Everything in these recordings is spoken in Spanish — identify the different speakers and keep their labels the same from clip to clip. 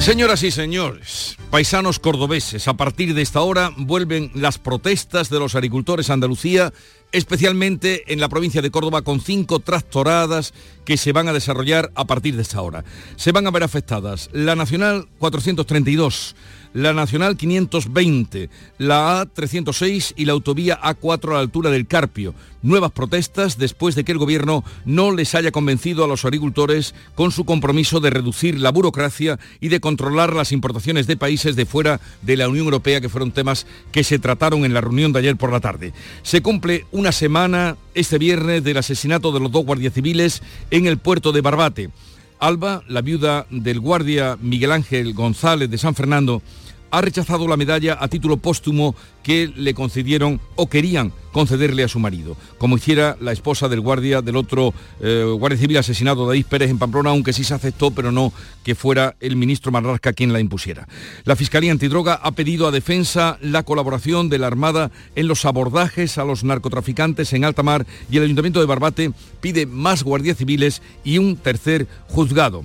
Speaker 1: Señoras y señores, paisanos cordobeses, a partir de esta hora vuelven las protestas de los agricultores Andalucía especialmente en la provincia de Córdoba, con cinco tractoradas que se van a desarrollar a partir de esta hora. Se van a ver afectadas la Nacional 432, la Nacional 520, la A306 y la autovía A4 a la altura del Carpio. Nuevas protestas después de que el gobierno no les haya convencido a los agricultores con su compromiso de reducir la burocracia y de controlar las importaciones de países de fuera de la Unión Europea, que fueron temas que se trataron en la reunión de ayer por la tarde. Se cumple una semana este viernes del asesinato de los dos guardias civiles en el puerto de Barbate. Alba, la viuda del guardia Miguel Ángel González de San Fernando, ha rechazado la medalla a título póstumo que le concedieron o querían concederle a su marido, como hiciera la esposa del guardia del otro eh, guardia civil asesinado, David Pérez, en Pamplona, aunque sí se aceptó, pero no que fuera el ministro Marrasca quien la impusiera. La Fiscalía Antidroga ha pedido a Defensa la colaboración de la Armada en los abordajes a los narcotraficantes en alta mar y el Ayuntamiento de Barbate pide más guardias civiles y un tercer juzgado.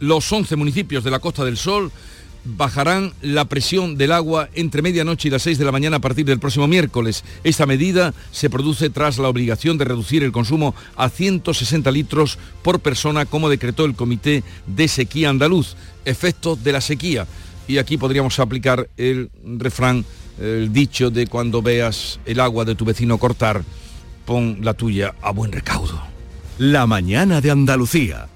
Speaker 1: Los 11 municipios de la Costa del Sol bajarán la presión del agua entre medianoche y las 6 de la mañana a partir del próximo miércoles. Esta medida se produce tras la obligación de reducir el consumo a 160 litros por persona como decretó el Comité de Sequía Andaluz. Efectos de la sequía. Y aquí podríamos aplicar el refrán, el dicho de cuando veas el agua de tu vecino cortar, pon la tuya a buen recaudo.
Speaker 2: La mañana de Andalucía.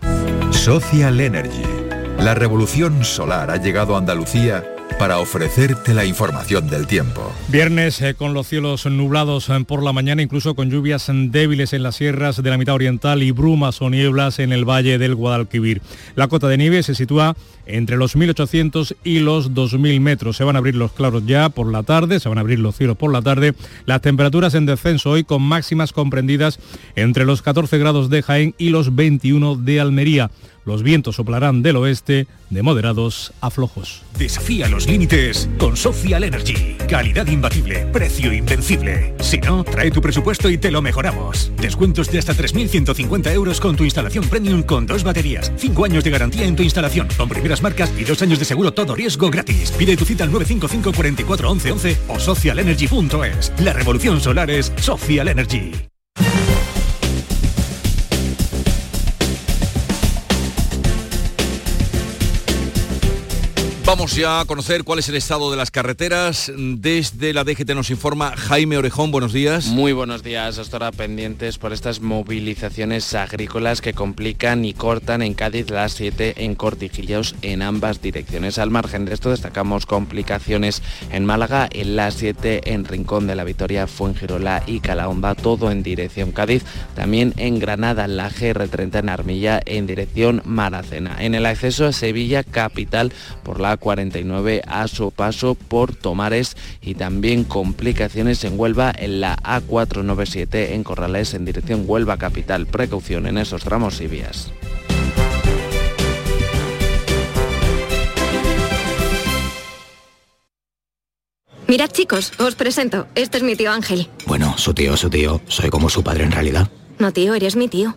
Speaker 2: Social Energy. La revolución solar ha llegado a Andalucía para ofrecerte la información del tiempo.
Speaker 3: Viernes eh, con los cielos nublados eh, por la mañana, incluso con lluvias débiles en las sierras de la mitad oriental y brumas o nieblas en el valle del Guadalquivir. La cota de nieve se sitúa entre los 1.800 y los 2.000 metros. Se van a abrir los claros ya por la tarde, se van a abrir los cielos por la tarde. Las temperaturas en descenso hoy con máximas comprendidas entre los 14 grados de Jaén y los 21 de Almería. Los vientos soplarán del oeste de moderados a flojos.
Speaker 4: Desafía los límites con Social Energy. Calidad imbatible, precio invencible. Si no, trae tu presupuesto y te lo mejoramos. Descuentos de hasta 3.150 euros con tu instalación premium con dos baterías. Cinco años de garantía en tu instalación con primeras marcas y dos años de seguro todo riesgo gratis. Pide tu cita al 955 44 11 o socialenergy.es. La revolución solar es Social Energy.
Speaker 1: Vamos ya a conocer cuál es el estado de las carreteras. Desde la DGT nos informa Jaime Orejón. Buenos días.
Speaker 5: Muy buenos días. Hasta pendientes por estas movilizaciones agrícolas que complican y cortan en Cádiz las 7 en Cortijillos en ambas direcciones. Al margen de esto destacamos complicaciones en Málaga, en la 7 en Rincón de la Victoria, Fuengirola y Calahomba, todo en dirección Cádiz. También en Granada, la GR30 en Armilla en dirección Maracena. En el acceso a Sevilla, capital, por la 49 a su paso por Tomares y también complicaciones en Huelva en la A497 en Corrales en dirección Huelva Capital. Precaución en esos tramos y vías.
Speaker 6: Mirad chicos, os presento. Este es mi tío Ángel.
Speaker 7: Bueno, su tío, su tío. Soy como su padre en realidad.
Speaker 6: No, tío, eres mi tío.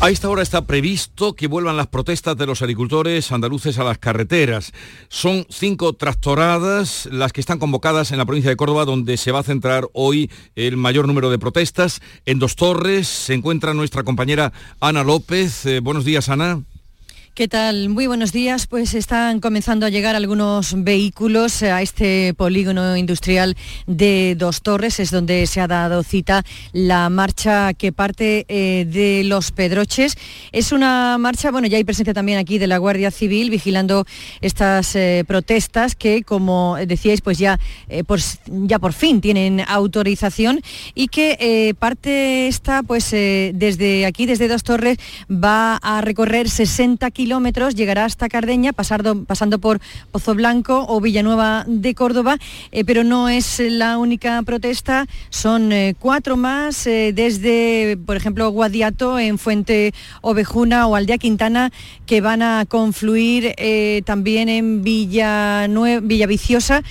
Speaker 1: A esta hora está previsto que vuelvan las protestas de los agricultores andaluces a las carreteras. Son cinco tractoradas las que están convocadas en la provincia de Córdoba, donde se va a centrar hoy el mayor número de protestas. En Dos Torres se encuentra nuestra compañera Ana López. Eh, buenos días, Ana.
Speaker 8: ¿Qué tal? Muy buenos días. Pues están comenzando a llegar algunos vehículos a este polígono industrial de Dos Torres, es donde se ha dado cita la marcha que parte eh, de Los Pedroches. Es una marcha, bueno, ya hay presencia también aquí de la Guardia Civil vigilando estas eh, protestas que, como decíais, pues ya, eh, por, ya por fin tienen autorización y que parte esta, pues desde aquí, desde Dos Torres, va a recorrer 60 kilómetros kilómetros, llegará hasta Cardeña, pasando, pasando por Pozo Blanco o Villanueva de Córdoba, eh, pero no es la única protesta, son eh, cuatro más, eh, desde, por ejemplo, Guadiato, en Fuente Ovejuna o Aldea Quintana, que van a confluir también en Villa Villaviciosa.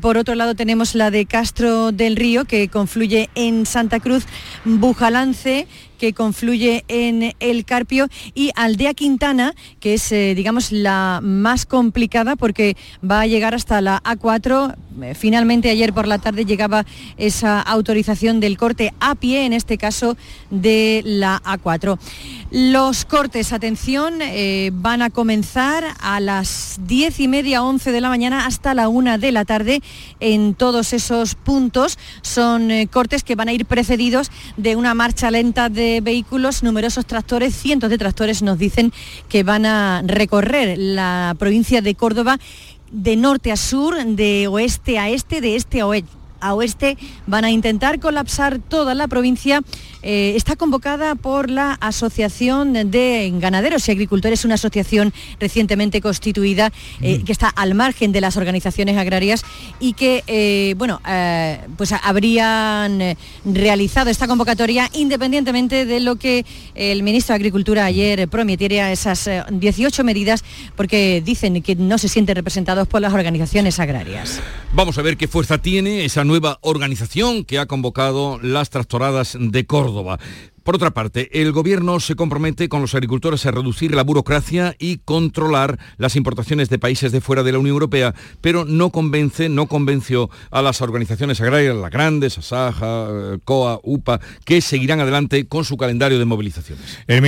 Speaker 8: por otro lado tenemos la de Castro del Río, que confluye en Santa Cruz, Bujalance, que confluye en el Carpio y Aldea Quintana, que es, eh, digamos, la más complicada porque va a llegar hasta la A4. Eh, finalmente ayer por la tarde llegaba esa autorización del corte a pie, en este caso de la A4. Los cortes, atención, eh, van a comenzar a las diez y media, 11 de la mañana hasta la una de la tarde en todos esos puntos. Son cortes que van a ir precedidos de una marcha lenta de vehículos, numerosos tractores, cientos de tractores nos dicen que van a recorrer la provincia de Córdoba de norte a sur, de oeste a este, de este a oeste a oeste van a intentar colapsar toda la provincia. Eh, está convocada por la Asociación de Ganaderos y Agricultores, una asociación recientemente constituida eh, que está al margen de las organizaciones agrarias y que, eh, bueno, pues habrían realizado esta convocatoria independientemente de lo que el ministro de Agricultura ayer prometiera esas 18 medidas porque dicen que no se sienten representados por las organizaciones agrarias.
Speaker 1: Vamos a ver qué fuerza tiene esa nueva organización que ha convocado las tractoradas de Córdoba. Por otra parte, el Gobierno se compromete con los agricultores a reducir la burocracia y controlar las importaciones de países de fuera de la Unión Europea, pero no convence, no convenció a las organizaciones agrarias, las grandes, Asaja, eh, COA, UPA, que seguirán adelante con su calendario de movilizaciones.
Speaker 3: El,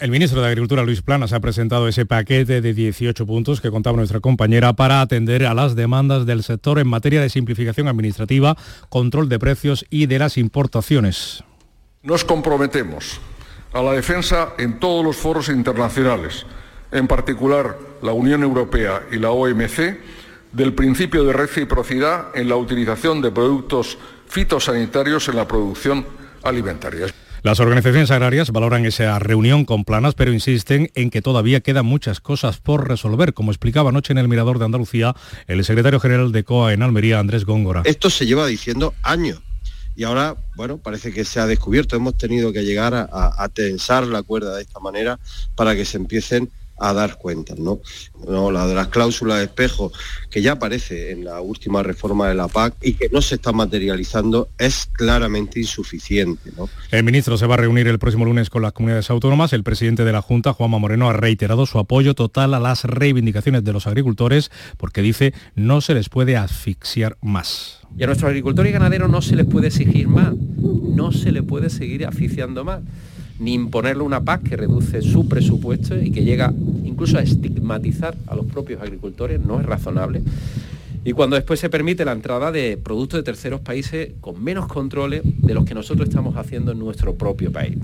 Speaker 3: el ministro de Agricultura, Luis Planas, ha presentado ese paquete de 18 puntos que contaba nuestra compañera para atender a las demandas del sector en materia de simplificación administrativa, control de precios y de las importaciones.
Speaker 9: Nos comprometemos a la defensa en todos los foros internacionales, en particular la Unión Europea y la OMC, del principio de reciprocidad en la utilización de productos fitosanitarios en la producción alimentaria.
Speaker 3: Las organizaciones agrarias valoran esa reunión con planas, pero insisten en que todavía quedan muchas cosas por resolver, como explicaba anoche en el Mirador de Andalucía el secretario general de COA en Almería, Andrés Góngora.
Speaker 10: Esto se lleva diciendo años y ahora, bueno, parece que se ha descubierto. Hemos tenido que llegar a, tensar la cuerda de esta manera para que se empiecen a dar cuentas, ¿no? ¿no? La de las cláusulas de espejo, que ya aparece en la última reforma de la PAC y que no se está materializando, es claramente insuficiente. ¿no?
Speaker 3: El ministro se va a reunir el próximo lunes con las comunidades autónomas. El presidente de la Junta, Juanma Moreno, ha reiterado su apoyo total a las reivindicaciones de los agricultores porque dice no se les puede asfixiar más.
Speaker 11: Y a nuestros agricultores y ganaderos no se les puede exigir más, no se les puede seguir asfixiando más, ni imponerle una PAC que reduce su presupuesto y que llega incluso a estigmatizar a los propios agricultores, no es razonable. Y cuando después se permite la entrada de productos de terceros países con menos controles de los que nosotros estamos haciendo en nuestro propio país.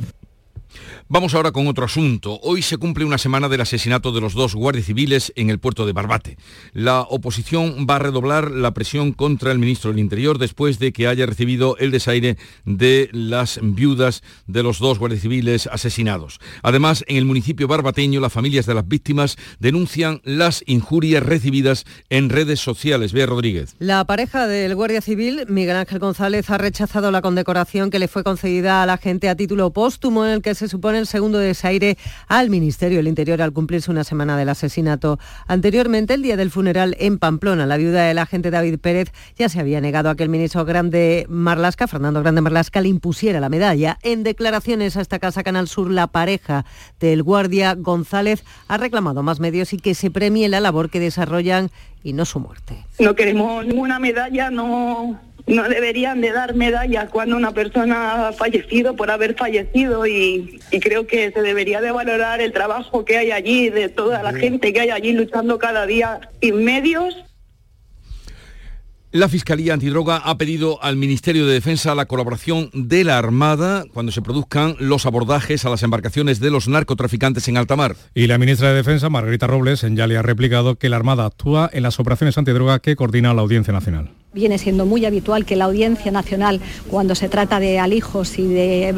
Speaker 1: Vamos ahora con otro asunto. Hoy se cumple una semana del asesinato de los dos guardias civiles en el puerto de Barbate. La oposición va a redoblar la presión contra el ministro del Interior después de que haya recibido el desaire de las viudas de los dos guardias civiles asesinados. Además, en el municipio barbateño, las familias de las víctimas denuncian las injurias recibidas en redes sociales. Bea Rodríguez.
Speaker 12: La pareja del guardia civil, Miguel Ángel González, ha rechazado la condecoración que le fue concedida a la gente a título póstumo en el que se supone el segundo desaire al Ministerio del Interior al cumplirse una semana del asesinato. Anteriormente, el día del funeral en Pamplona, la viuda del agente David Pérez ya se había negado a que el ministro Grande Marlasca, Fernando Grande Marlasca, le impusiera la medalla. En declaraciones a esta casa Canal Sur, la pareja del guardia González ha reclamado más medios y que se premie la labor que desarrollan y no su muerte.
Speaker 13: No queremos ninguna medalla, no no deberían de dar medallas cuando una persona ha fallecido por haber fallecido y, y, creo que se debería de valorar el trabajo que hay allí, de toda la gente que hay allí luchando cada día sin medios.
Speaker 1: La Fiscalía Antidroga ha pedido al Ministerio de Defensa la colaboración de la Armada cuando se produzcan los abordajes a las embarcaciones de los narcotraficantes en alta mar.
Speaker 3: Y la ministra de Defensa, Margarita Robles, ya le ha replicado que la Armada actúa en las operaciones antidroga que coordina la Audiencia Nacional
Speaker 14: viene siendo muy habitual que la Audiencia Nacional, cuando se trata de alijos y de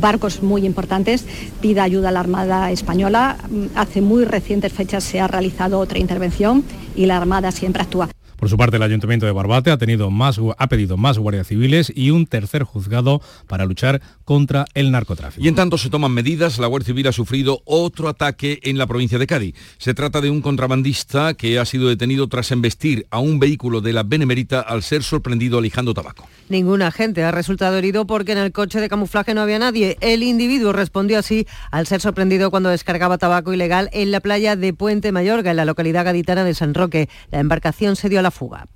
Speaker 14: barcos muy importantes, pida ayuda a la Armada Española. Hace muy recientes fechas se ha realizado otra intervención y la Armada siempre actúa.
Speaker 3: Por su parte, el Ayuntamiento de Barbate ha, tenido más, ha pedido más guardias civiles y un tercer juzgado para luchar contra el narcotráfico.
Speaker 1: Y en tanto se toman medidas, la Guardia Civil ha sufrido otro ataque en la provincia de Cádiz. Se trata de un contrabandista que ha sido detenido tras embestir a un vehículo de la Benemérita al ser sorprendido alijando tabaco.
Speaker 12: Ningún agente ha resultado herido porque en el coche de camuflaje no había nadie. El individuo respondió así al ser sorprendido cuando descargaba tabaco ilegal en la playa de Puente Mayorga, en la localidad gaditana de San Roque. La embarcación se dio a la fuga.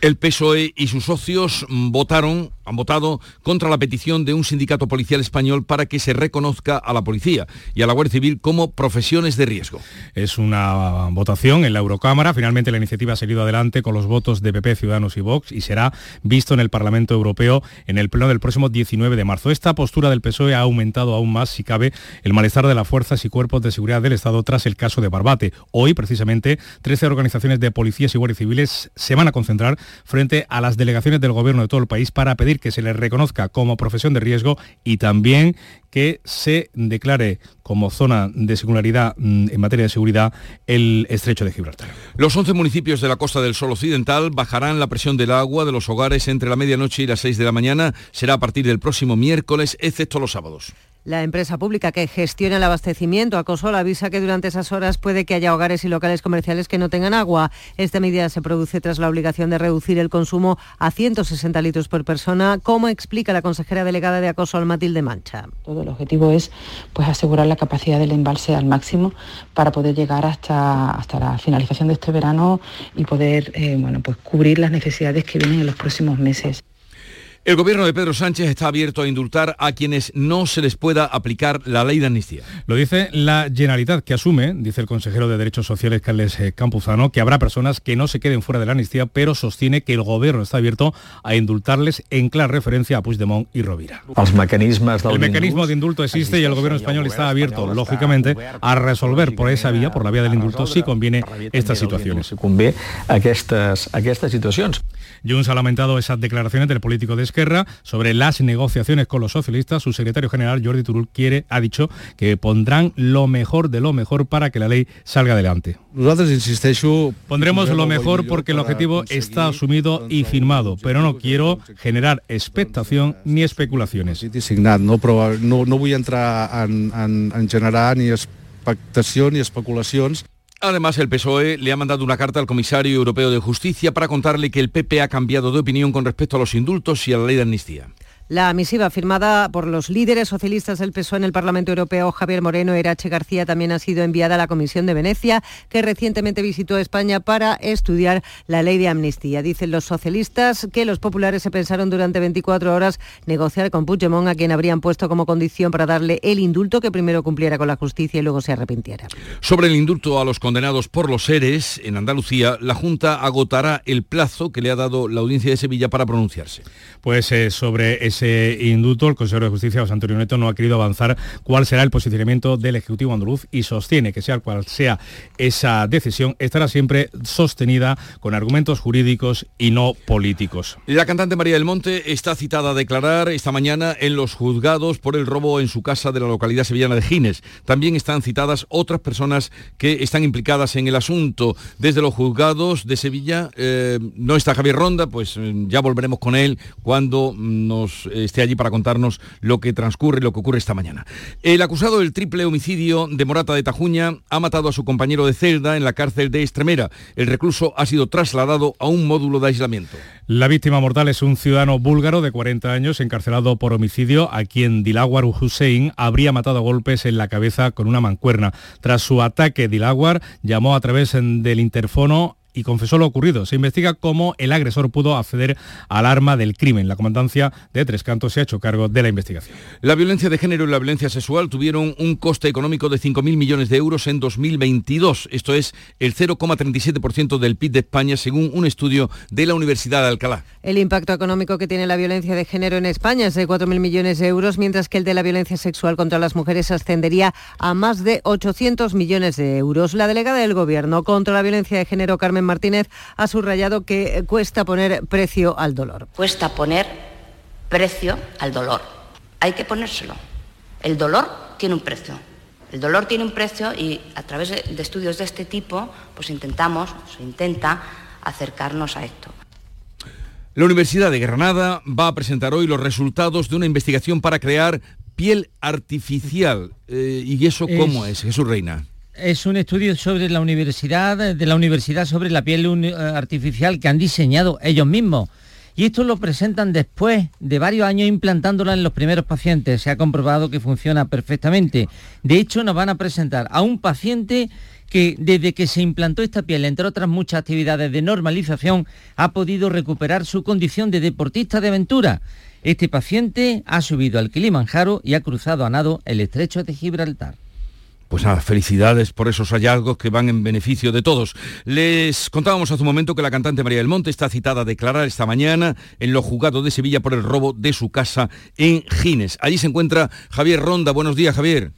Speaker 1: El PSOE y sus socios votaron han votado contra la petición de un sindicato policial español para que se reconozca a la policía y a la Guardia Civil como profesiones de riesgo.
Speaker 3: Es una votación en la Eurocámara. Finalmente la iniciativa ha salido adelante con los votos de PP, Ciudadanos y Vox y será visto en el Parlamento Europeo en el pleno del próximo 19 de marzo. Esta postura del PSOE ha aumentado aún más, si cabe, el malestar de las fuerzas y cuerpos de seguridad del Estado tras el caso de Barbate. Hoy, precisamente, 13 organizaciones de policías y guardias civiles se van a concentrar frente a las delegaciones del Gobierno de todo el país para pedir que se les reconozca como profesión de riesgo y también que se declare como zona de singularidad mm, en materia de seguridad el estrecho de Gibraltar.
Speaker 1: Los 11 municipios de la Costa del Sol Occidental bajarán la presión del agua de los hogares entre la medianoche y las 6 de la mañana. Será a partir del próximo miércoles, excepto los sábados.
Speaker 12: La empresa pública que gestiona el abastecimiento, Acosol, avisa que durante esas horas puede que haya hogares y locales comerciales que no tengan agua. Esta medida se produce tras la obligación de reducir el consumo a 160 litros por persona, como explica la consejera delegada de Acosol, Matilde Mancha.
Speaker 15: Todo el objetivo es pues, asegurar la capacidad del embalse al máximo para poder llegar hasta, hasta la finalización de este verano y poder eh, bueno, pues, cubrir las necesidades que vienen en los próximos meses.
Speaker 1: El gobierno de Pedro Sánchez está abierto a indultar a quienes no se les pueda aplicar la ley de amnistía.
Speaker 3: Lo dice la Generalitat, que asume, dice el consejero de Derechos Sociales Carles eh, Campuzano, que habrá personas que no se queden fuera de la amnistía, pero sostiene que el gobierno está abierto a indultarles en clara referencia a Puigdemont y Rovira. el mecanismo de indulto existe y el gobierno español está abierto, lógicamente, a resolver por esa vía, por la vía del indulto, si conviene estas situaciones.
Speaker 16: Aquestes, aquestes situacions.
Speaker 3: Junts ha lamentado esas declaraciones del político de Esquerra sobre las negociaciones con los socialistas. Su secretario general, Jordi Turul, quiere, ha dicho que pondrán lo mejor de lo mejor para que la ley salga adelante. Pondremos lo mejor porque el objetivo está asumido y firmado, pero no quiero generar expectación ni especulaciones.
Speaker 17: No, no, voy a entrar en, generar ni expectación ni especulaciones
Speaker 1: Además, el PSOE le ha mandado una carta al comisario europeo de justicia para contarle que el PP ha cambiado de opinión con respecto a los indultos y a la ley de amnistía.
Speaker 12: La misiva firmada por los líderes socialistas del PSOE en el Parlamento Europeo, Javier Moreno y Erache García, también ha sido enviada a la Comisión de Venecia, que recientemente visitó España para estudiar la ley de amnistía. Dicen los socialistas que los populares se pensaron durante 24 horas negociar con Puigdemont, a quien habrían puesto como condición para darle el indulto que primero cumpliera con la justicia y luego se arrepintiera.
Speaker 1: Sobre el indulto a los condenados por los seres en Andalucía, la Junta agotará el plazo que le ha dado la Audiencia de Sevilla para pronunciarse.
Speaker 3: Pues eh, sobre ese indulto, el consejero de Justicia, José Antonio Neto, no ha querido avanzar cuál será el posicionamiento del Ejecutivo andaluz y sostiene que sea cual sea esa decisión, estará siempre sostenida con argumentos jurídicos y no políticos.
Speaker 1: La cantante María del Monte está citada a declarar esta mañana en los juzgados por el robo en su casa de la localidad sevillana de Gines. También están citadas otras personas que están implicadas en el asunto. Desde los juzgados de Sevilla eh, no está Javier Ronda, pues eh, ya volveremos con él cuando nos esté allí para contarnos lo que transcurre, lo que ocurre esta mañana. El acusado del triple homicidio de Morata de Tajuña ha matado a su compañero de celda en la cárcel de Estremera. El recluso ha sido trasladado a un módulo de aislamiento.
Speaker 3: La víctima mortal es un ciudadano búlgaro de 40 años encarcelado por homicidio a quien Dilawar Hussein habría matado a golpes en la cabeza con una mancuerna. Tras su ataque, Dilawar llamó a través del interfono y confesó lo ocurrido. Se investiga cómo el agresor pudo acceder al arma del crimen. La comandancia de Tres Cantos se ha hecho cargo de la investigación.
Speaker 1: La violencia de género y la violencia sexual tuvieron un coste económico de 5.000 millones de euros en 2022. Esto es el 0,37% del PIB de España, según un estudio de la Universidad de Alcalá.
Speaker 12: El impacto económico que tiene la violencia de género en España es de 4.000 millones de euros, mientras que el de la violencia sexual contra las mujeres ascendería a más de 800 millones de euros. La delegada del Gobierno contra la violencia de género, Carmen Martínez, ha subrayado que cuesta poner precio al dolor.
Speaker 18: Cuesta poner precio al dolor. Hay que ponérselo. El dolor tiene un precio. El dolor tiene un precio y a través de estudios de este tipo, pues intentamos, se intenta acercarnos a esto.
Speaker 1: La Universidad de Granada va a presentar hoy los resultados de una investigación para crear piel artificial. Eh, ¿Y eso cómo es, Jesús Reina?
Speaker 19: Es un estudio sobre la universidad, de la universidad sobre la piel eh, artificial que han diseñado ellos mismos. Y esto lo presentan después de varios años implantándola en los primeros pacientes. Se ha comprobado que funciona perfectamente. De hecho, nos van a presentar a un paciente que desde que se implantó esta piel, entre otras muchas actividades de normalización, ha podido recuperar su condición de deportista de aventura. Este paciente ha subido al Kilimanjaro y ha cruzado a nado el estrecho de Gibraltar.
Speaker 1: Pues nada, felicidades por esos hallazgos que van en beneficio de todos. Les contábamos hace un momento que la cantante María del Monte está citada a declarar esta mañana en los juzgados de Sevilla por el robo de su casa en Gines. Allí se encuentra Javier Ronda. Buenos días, Javier.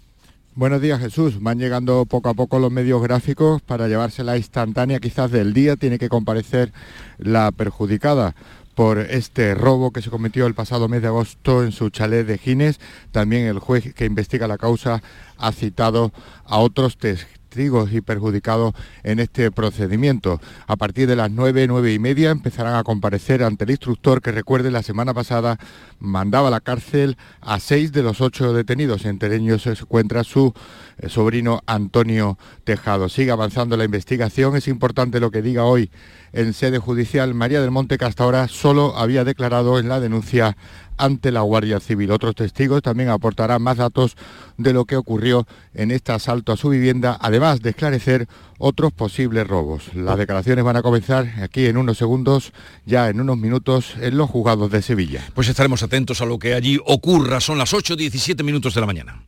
Speaker 20: Buenos días Jesús, van llegando poco a poco los medios gráficos para llevarse la instantánea quizás del día, tiene que comparecer la perjudicada por este robo que se cometió el pasado mes de agosto en su chalet de Gines. También el juez que investiga la causa ha citado a otros testigos y perjudicados en este procedimiento. A partir de las nueve, nueve y media empezarán a comparecer ante el instructor que recuerde la semana pasada mandaba a la cárcel a seis de los ocho detenidos. Entre ellos se encuentra su eh, sobrino Antonio Tejado. Sigue avanzando la investigación. Es importante lo que diga hoy en sede judicial María del Monte, que hasta ahora solo había declarado en la denuncia ante la Guardia Civil. Otros testigos también aportarán más datos de lo que ocurrió en este asalto a su vivienda, además de esclarecer otros posibles robos. Las declaraciones van a comenzar aquí en unos segundos, ya en unos minutos, en los juzgados de Sevilla.
Speaker 1: Pues estaremos atentos a lo que allí ocurra. Son las 8.17 minutos de la mañana.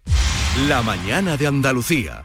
Speaker 2: La mañana de Andalucía.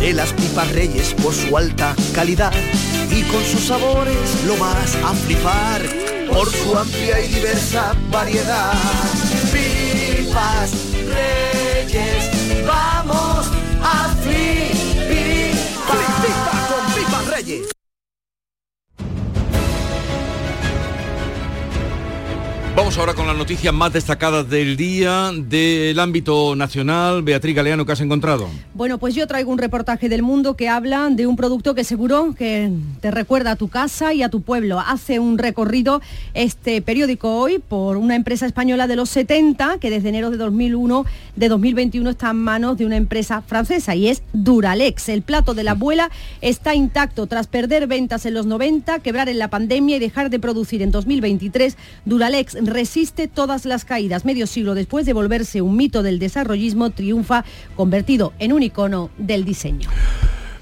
Speaker 21: de las pipas reyes por su alta calidad y con sus sabores lo vas a flipar por su amplia y diversa variedad. Pipas reyes, vamos a flipar.
Speaker 1: Vamos ahora con las noticias más destacadas del día del ámbito nacional. Beatriz Galeano, ¿qué has encontrado?
Speaker 8: Bueno, pues yo traigo un reportaje del mundo que habla de un producto que seguro que te recuerda a tu casa y a tu pueblo. Hace un recorrido este periódico hoy por una empresa española de los 70 que desde enero de 2001, de 2021 está en manos de una empresa francesa y es Duralex. El plato de la abuela está intacto tras perder ventas en los 90, quebrar en la pandemia y dejar de producir en 2023. Duralex resiste todas las caídas. Medio siglo después de volverse un mito del desarrollismo, triunfa convertido en un icono del diseño.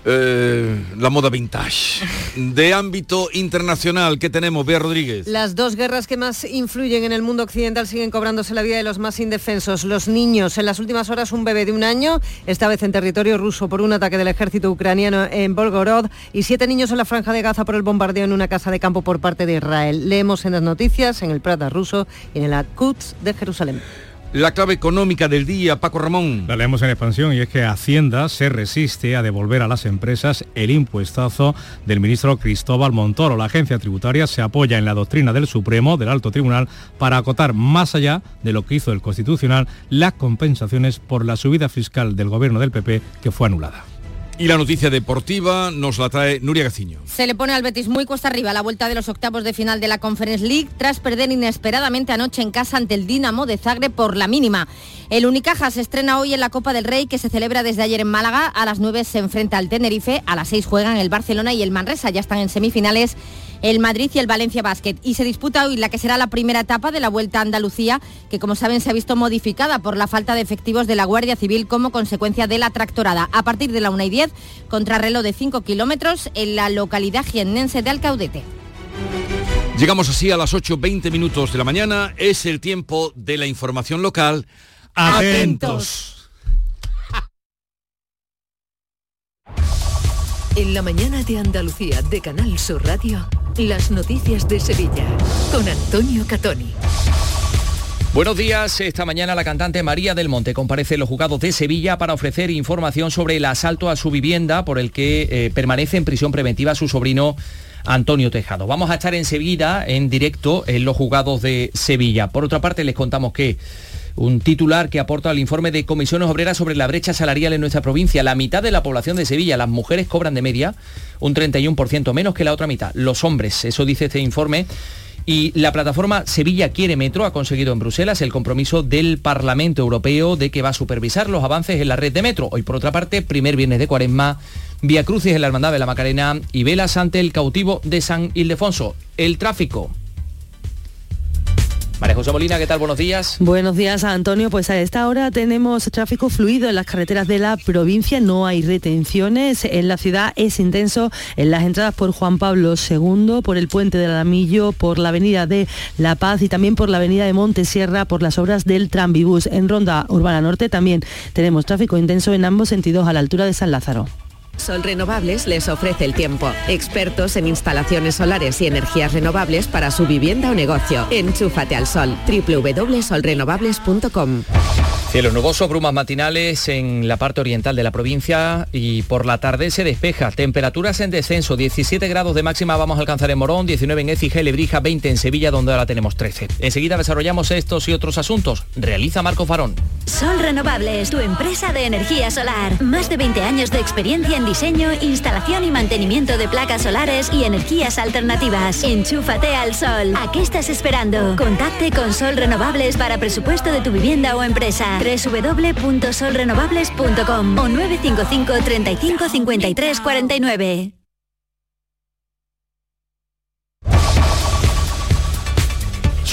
Speaker 1: Eh, la moda vintage. De ámbito internacional, ¿qué tenemos, Bea Rodríguez?
Speaker 12: Las dos guerras que más influyen en el mundo occidental siguen cobrándose la vida de los más indefensos, los niños. En las últimas horas, un bebé de un año, esta vez en territorio ruso por un ataque del ejército ucraniano en Volgorod, y siete niños en la franja de Gaza por el bombardeo en una casa de campo por parte de Israel. Leemos en las noticias, en el Prada ruso y en el Quds de Jerusalén.
Speaker 1: La clave económica del día, Paco Ramón.
Speaker 3: La leemos en expansión y es que Hacienda se resiste a devolver a las empresas el impuestazo del ministro Cristóbal Montoro. La agencia tributaria se apoya en la doctrina del Supremo, del Alto Tribunal, para acotar más allá de lo que hizo el Constitucional las compensaciones por la subida fiscal del gobierno del PP que fue anulada.
Speaker 1: Y la noticia deportiva nos la trae Nuria Gaciño.
Speaker 22: Se le pone al Betis muy cuesta arriba la vuelta de los octavos de final de la Conference League tras perder inesperadamente anoche en casa ante el Dinamo de Zagreb por la mínima. El Unicaja se estrena hoy en la Copa del Rey que se celebra desde ayer en Málaga. A las 9 se enfrenta al Tenerife, a las 6 juegan el Barcelona y el Manresa. Ya están en semifinales el Madrid y el Valencia Basket. Y se disputa hoy la que será la primera etapa de la Vuelta a Andalucía, que como saben se ha visto modificada por la falta de efectivos de la Guardia Civil como consecuencia de la tractorada. A partir de la 1 y 10, contrarreloj de 5 kilómetros en la localidad jiennense de Alcaudete.
Speaker 1: Llegamos así a las 8.20 minutos de la mañana. Es el tiempo de la información local. Atentos.
Speaker 23: En la mañana de Andalucía de Canal Sur Radio, las noticias de Sevilla con Antonio Catoni.
Speaker 24: Buenos días. Esta mañana la cantante María del Monte comparece en los juzgados de Sevilla para ofrecer información sobre el asalto a su vivienda por el que eh, permanece en prisión preventiva su sobrino Antonio Tejado. Vamos a estar enseguida en directo en los juzgados de Sevilla. Por otra parte, les contamos que un titular que aporta al informe de comisiones obreras sobre la brecha salarial en nuestra provincia. La mitad de la población de Sevilla, las mujeres cobran de media un 31% menos que la otra mitad. Los hombres, eso dice este informe. Y la plataforma Sevilla Quiere Metro ha conseguido en Bruselas el compromiso del Parlamento Europeo de que va a supervisar los avances en la red de metro. Hoy, por otra parte, primer viernes de cuaresma, Vía Crucis en la Hermandad de la Macarena y velas ante el cautivo de San Ildefonso. El tráfico María José Molina, ¿qué tal? Buenos días.
Speaker 25: Buenos días, Antonio. Pues a esta hora tenemos tráfico fluido en las carreteras de la provincia, no hay retenciones. En la ciudad es intenso en las entradas por Juan Pablo II, por el puente del Alamillo, por la avenida de La Paz y también por la avenida de Montesierra, por las obras del Trambibús. En Ronda Urbana Norte también tenemos tráfico intenso en ambos sentidos a la altura de San Lázaro.
Speaker 26: Sol Renovables les ofrece el tiempo. Expertos en instalaciones solares y energías renovables para su vivienda o negocio. Enchúfate al sol. www.solrenovables.com
Speaker 24: Cielos nubosos, brumas matinales en la parte oriental de la provincia y por la tarde se despeja. Temperaturas en descenso, 17 grados de máxima vamos a alcanzar en Morón, 19 en Écija y Lebrija, 20 en Sevilla donde ahora tenemos 13. Enseguida desarrollamos estos y otros asuntos. Realiza Marco Farón.
Speaker 27: Sol Renovables, tu empresa de energía solar. Más de 20 años de experiencia en diseño, instalación y mantenimiento de placas solares y energías alternativas. Enchúfate al sol. ¿A qué estás esperando? Contacte con Sol Renovables para presupuesto de tu vivienda o empresa www.solrenovables.com o 955 35 53 49.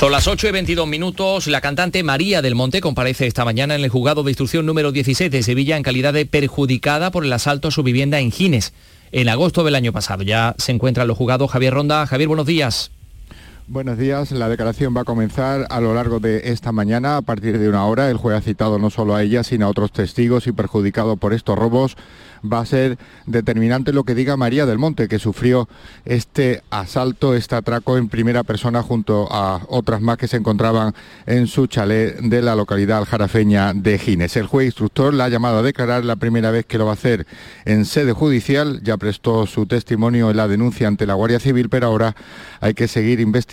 Speaker 24: Son las 8 y 22 minutos. La cantante María del Monte comparece esta mañana en el juzgado de instrucción número 16 de Sevilla en calidad de perjudicada por el asalto a su vivienda en Gines en agosto del año pasado. Ya se encuentra en los juzgados Javier Ronda. Javier, buenos días.
Speaker 20: Buenos días. La declaración va a comenzar a lo largo de esta mañana a partir de una hora. El juez ha citado no solo a ella, sino a otros testigos y perjudicado por estos robos va a ser determinante lo que diga María del Monte, que sufrió este asalto, este atraco en primera persona junto a otras más que se encontraban en su chalet de la localidad aljarafeña de Gines. El juez instructor la ha llamado a declarar la primera vez que lo va a hacer en sede judicial, ya prestó su testimonio en la denuncia ante la Guardia Civil, pero ahora hay que seguir investigando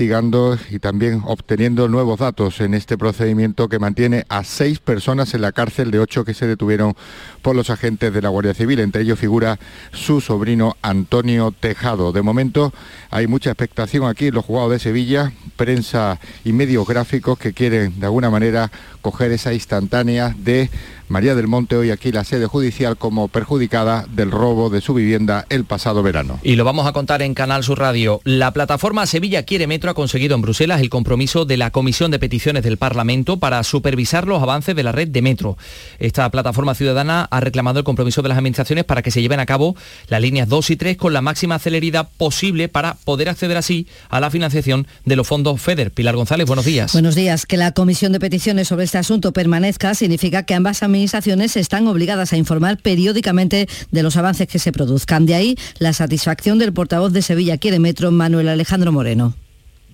Speaker 20: y también obteniendo nuevos datos en este procedimiento que mantiene a seis personas en la cárcel de ocho que se detuvieron por los agentes de la Guardia Civil entre ellos figura su sobrino Antonio Tejado. De momento hay mucha expectación aquí en los jugados de Sevilla, prensa y medios gráficos que quieren de alguna manera coger esa instantánea de María del Monte, hoy aquí la sede judicial como perjudicada del robo de su vivienda el pasado verano.
Speaker 24: Y lo vamos a contar en Canal Sur Radio. La plataforma Sevilla Quiere Metro ha conseguido en Bruselas el compromiso de la Comisión de Peticiones del Parlamento para supervisar los avances de la red de metro. Esta plataforma ciudadana ha reclamado el compromiso de las administraciones para que se lleven a cabo las líneas 2 y 3 con la máxima celeridad posible para poder acceder así a la financiación de los fondos FEDER. Pilar González, buenos días.
Speaker 28: Buenos días. Que la Comisión de Peticiones sobre este asunto permanezca significa que ambas administraciones están obligadas a informar periódicamente de los avances que se produzcan. De ahí la satisfacción del portavoz de Sevilla Quiere Metro, Manuel Alejandro Moreno.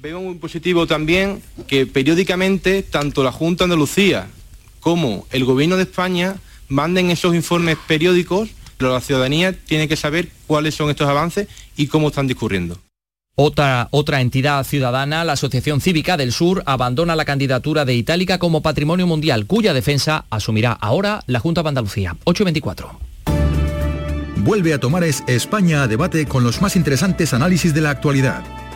Speaker 29: Veo muy positivo también que periódicamente tanto la Junta de Andalucía como el Gobierno de España manden esos informes periódicos, pero la ciudadanía tiene que saber cuáles son estos avances y cómo están discurriendo.
Speaker 24: Otra, otra entidad ciudadana, la Asociación Cívica del Sur, abandona la candidatura de Itálica como patrimonio mundial, cuya defensa asumirá ahora la Junta de Andalucía. 824.
Speaker 2: vuelve a Tomares España a debate con los más interesantes análisis de la actualidad.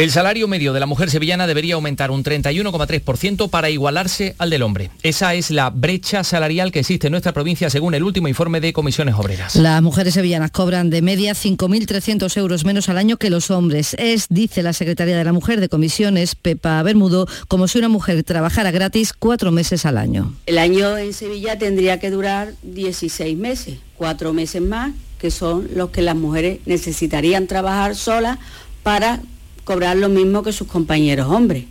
Speaker 24: El salario medio de la mujer sevillana debería aumentar un 31,3% para igualarse al del hombre. Esa es la brecha salarial que existe en nuestra provincia según el último informe de comisiones obreras.
Speaker 28: Las mujeres sevillanas cobran de media 5.300 euros menos al año que los hombres. Es, dice la secretaria de la Mujer de Comisiones, Pepa Bermudo, como si una mujer trabajara gratis cuatro meses al año.
Speaker 30: El año en Sevilla tendría que durar 16 meses, cuatro meses más, que son los que las mujeres necesitarían trabajar solas para cobrar lo mismo que sus compañeros hombres.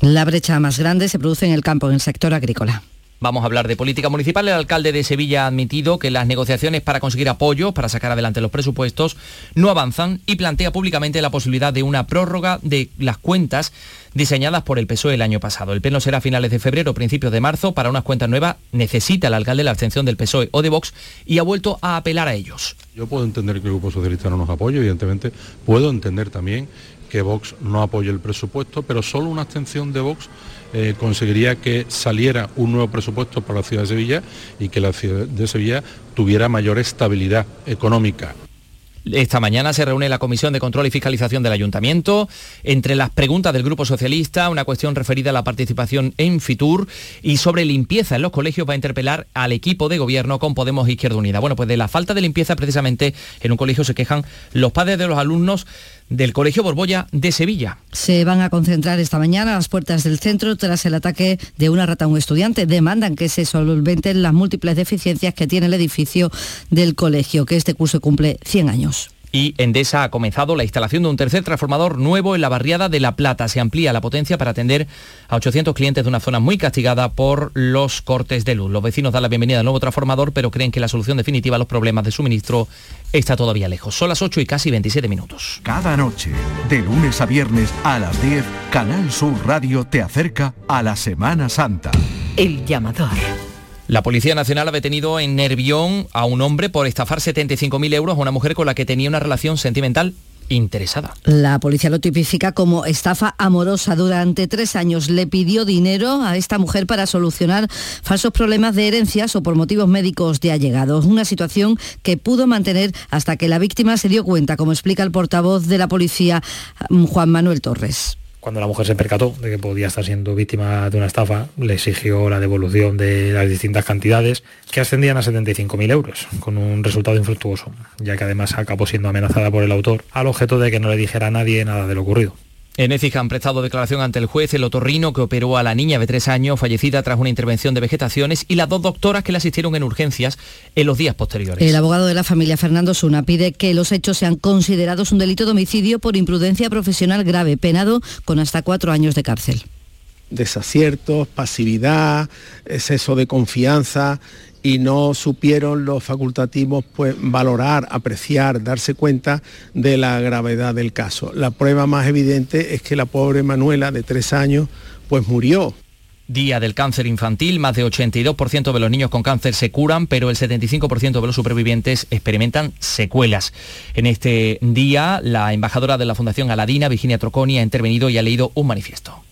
Speaker 28: La brecha más grande se produce en el campo, en el sector agrícola.
Speaker 24: Vamos a hablar de política municipal. El alcalde de Sevilla ha admitido que las negociaciones para conseguir apoyo para sacar adelante los presupuestos no avanzan y plantea públicamente la posibilidad de una prórroga de las cuentas diseñadas por el PSOE el año pasado. El pleno será a finales de febrero o principios de marzo. Para unas cuentas nuevas necesita el alcalde la abstención del PSOE o de Vox y ha vuelto a apelar a ellos.
Speaker 31: Yo puedo entender que el Grupo Socialista no nos apoye, evidentemente. Puedo entender también que Vox no apoye el presupuesto, pero solo una abstención de Vox eh, conseguiría que saliera un nuevo presupuesto para la ciudad de Sevilla y que la ciudad de Sevilla tuviera mayor estabilidad económica.
Speaker 24: Esta mañana se reúne la Comisión de Control y Fiscalización del Ayuntamiento. Entre las preguntas del Grupo Socialista, una cuestión referida a la participación en Fitur y sobre limpieza en los colegios va a interpelar al equipo de gobierno con Podemos e Izquierda Unida. Bueno, pues de la falta de limpieza precisamente en un colegio se quejan los padres de los alumnos del Colegio Borbolla de Sevilla.
Speaker 28: Se van a concentrar esta mañana a las puertas del centro tras el ataque de una rata a un estudiante. Demandan que se solventen las múltiples deficiencias que tiene el edificio del colegio, que este curso cumple 100 años
Speaker 24: y Endesa ha comenzado la instalación de un tercer transformador nuevo en la barriada de La Plata. Se amplía la potencia para atender a 800 clientes de una zona muy castigada por los cortes de luz. Los vecinos dan la bienvenida al nuevo transformador, pero creen que la solución definitiva a los problemas de suministro está todavía lejos. Son las 8 y casi 27 minutos.
Speaker 32: Cada noche, de lunes a viernes a las 10, Canal Sur Radio te acerca a la Semana Santa.
Speaker 23: El llamador.
Speaker 24: La Policía Nacional ha detenido en Nervión a un hombre por estafar 75.000 euros a una mujer con la que tenía una relación sentimental interesada.
Speaker 28: La policía lo tipifica como estafa amorosa. Durante tres años le pidió dinero a esta mujer para solucionar falsos problemas de herencias o por motivos médicos de allegados. Una situación que pudo mantener hasta que la víctima se dio cuenta, como explica el portavoz de la policía, Juan Manuel Torres
Speaker 33: cuando la mujer se percató de que podía estar siendo víctima de una estafa, le exigió la devolución de las distintas cantidades que ascendían a 75.000 euros, con un resultado infructuoso, ya que además acabó siendo amenazada por el autor al objeto de que no le dijera a nadie nada de lo ocurrido.
Speaker 24: En Écija han prestado declaración ante el juez el otorrino que operó a la niña de tres años fallecida tras una intervención de vegetaciones y las dos doctoras que le asistieron en urgencias en los días posteriores.
Speaker 28: El abogado de la familia Fernando Suna pide que los hechos sean considerados un delito de homicidio por imprudencia profesional grave, penado con hasta cuatro años de cárcel
Speaker 34: desaciertos, pasividad, exceso de confianza y no supieron los facultativos pues, valorar, apreciar, darse cuenta de la gravedad del caso. La prueba más evidente es que la pobre Manuela de tres años pues murió.
Speaker 24: Día del cáncer infantil, más de 82% de los niños con cáncer se curan, pero el 75% de los supervivientes experimentan secuelas. En este día, la embajadora de la Fundación Aladina, Virginia Troconi, ha intervenido y ha leído un manifiesto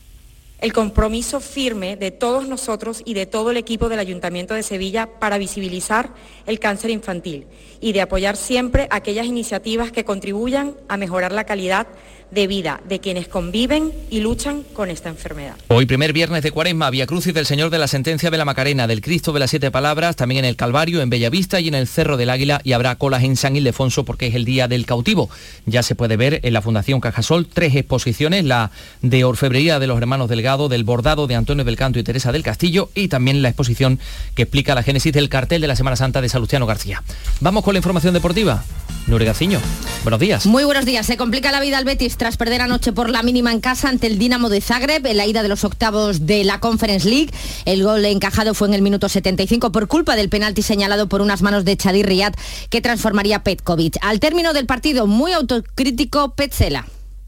Speaker 35: el compromiso firme de todos nosotros y de todo el equipo del Ayuntamiento de Sevilla para visibilizar el cáncer infantil y de apoyar siempre aquellas iniciativas que contribuyan a mejorar la calidad de vida de quienes conviven y luchan con esta enfermedad.
Speaker 24: Hoy primer viernes de Cuaresma, Vía Crucis del Señor de la Sentencia de la Macarena, del Cristo de las Siete Palabras, también en el Calvario, en Bellavista y en el Cerro del Águila y habrá colas en San Ildefonso porque es el Día del Cautivo. Ya se puede ver en la Fundación Cajasol tres exposiciones, la de Orfebrería de los Hermanos Delgado, del Bordado de Antonio del Canto y Teresa del Castillo y también la exposición que explica la génesis del cartel de la Semana Santa de Salustiano García. Vamos con la información deportiva. Nure Gaciño, buenos días.
Speaker 22: Muy buenos días. Se complica la vida al Betis tras perder anoche por la mínima en casa ante el Dinamo de Zagreb en la ida de los octavos de la Conference League. El gol encajado fue en el minuto 75 por culpa del penalti señalado por unas manos de Chadir Riyad que transformaría Petkovic. Al término del partido, muy autocrítico Petzela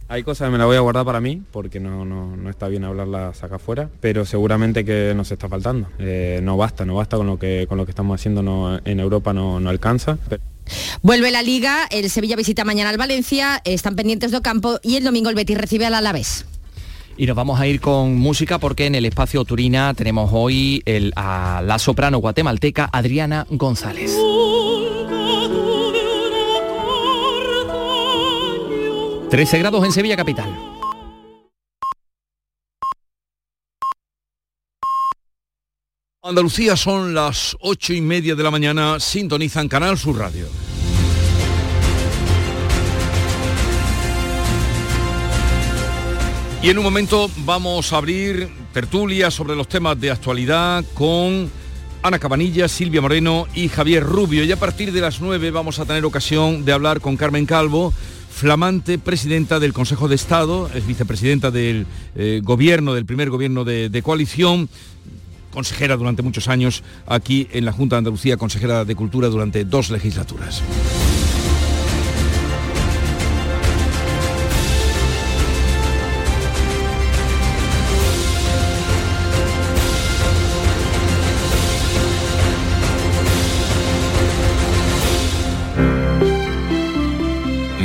Speaker 36: Hay cosas que me las voy a guardar para mí, porque no, no, no está bien hablarlas acá afuera, pero seguramente que nos está faltando. Eh, no basta, no basta con lo que, con lo que estamos haciendo no- en Europa, no, no alcanza.
Speaker 22: Vuelve la Liga, el Sevilla visita mañana al Valencia, están pendientes de Ocampo y el domingo el Betis recibe al Alavés.
Speaker 24: Y nos vamos a ir con música porque en el espacio Turina tenemos hoy a la soprano guatemalteca Adriana González. 13 grados en Sevilla capital.
Speaker 1: Andalucía son las ocho y media de la mañana, sintonizan Canal Sur Radio. Y en un momento vamos a abrir tertulia sobre los temas de actualidad con Ana Cabanilla, Silvia Moreno y Javier Rubio. Y a partir de las 9 vamos a tener ocasión de hablar con Carmen Calvo, flamante presidenta del Consejo de Estado, es vicepresidenta del eh, gobierno, del primer gobierno de, de coalición, consejera durante muchos años aquí en la Junta de Andalucía, consejera de Cultura durante dos legislaturas.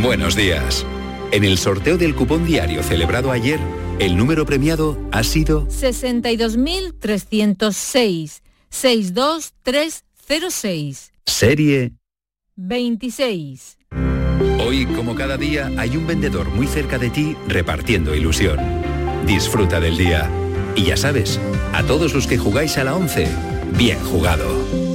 Speaker 37: Buenos días. En el sorteo del cupón diario celebrado ayer, el número premiado ha sido
Speaker 38: 62.306 62306
Speaker 37: serie.
Speaker 38: 26
Speaker 37: Hoy, como cada día, hay un vendedor muy cerca de ti repartiendo ilusión. Disfruta del día. Y ya sabes, a todos los que jugáis a la 11, bien jugado.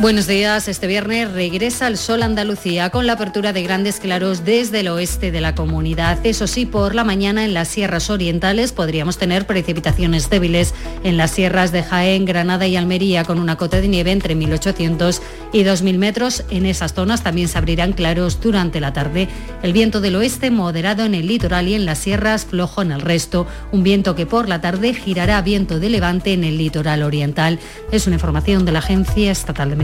Speaker 39: Buenos días. Este viernes regresa el sol Andalucía con la apertura de grandes claros desde el oeste de la comunidad. Eso sí, por la mañana en las sierras orientales podríamos tener precipitaciones débiles en las sierras de Jaén, Granada y Almería con una cota de nieve entre 1.800 y 2.000 metros. En esas zonas también se abrirán claros durante la tarde. El viento del oeste moderado en el litoral y en las sierras, flojo en el resto. Un viento que por la tarde girará viento de levante en el litoral oriental. Es una información de la Agencia Estatal de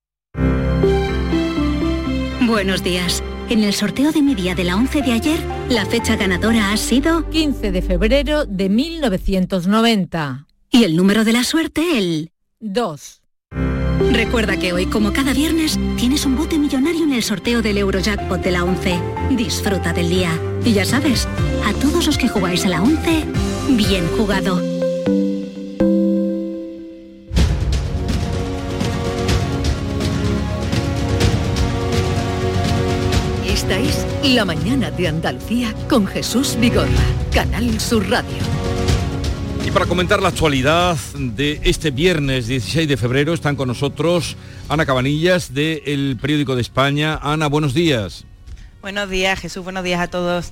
Speaker 27: Buenos días. En el sorteo de mi día de la 11 de ayer, la fecha ganadora ha sido
Speaker 38: 15 de febrero de 1990.
Speaker 27: y el número de la suerte el
Speaker 38: 2.
Speaker 27: Recuerda que hoy, como cada viernes, tienes un bote millonario en el sorteo del Eurojackpot de la 11. Disfruta del día. Y ya sabes, a todos los que jugáis a la 11, bien jugado.
Speaker 23: Esta es La mañana de Andalucía con Jesús Vigorra, Canal Sur Radio.
Speaker 1: Y para comentar la actualidad de este viernes 16 de febrero están con nosotros Ana Cabanillas de El Periódico de España. Ana, buenos días.
Speaker 40: Buenos días, Jesús, buenos días a todos.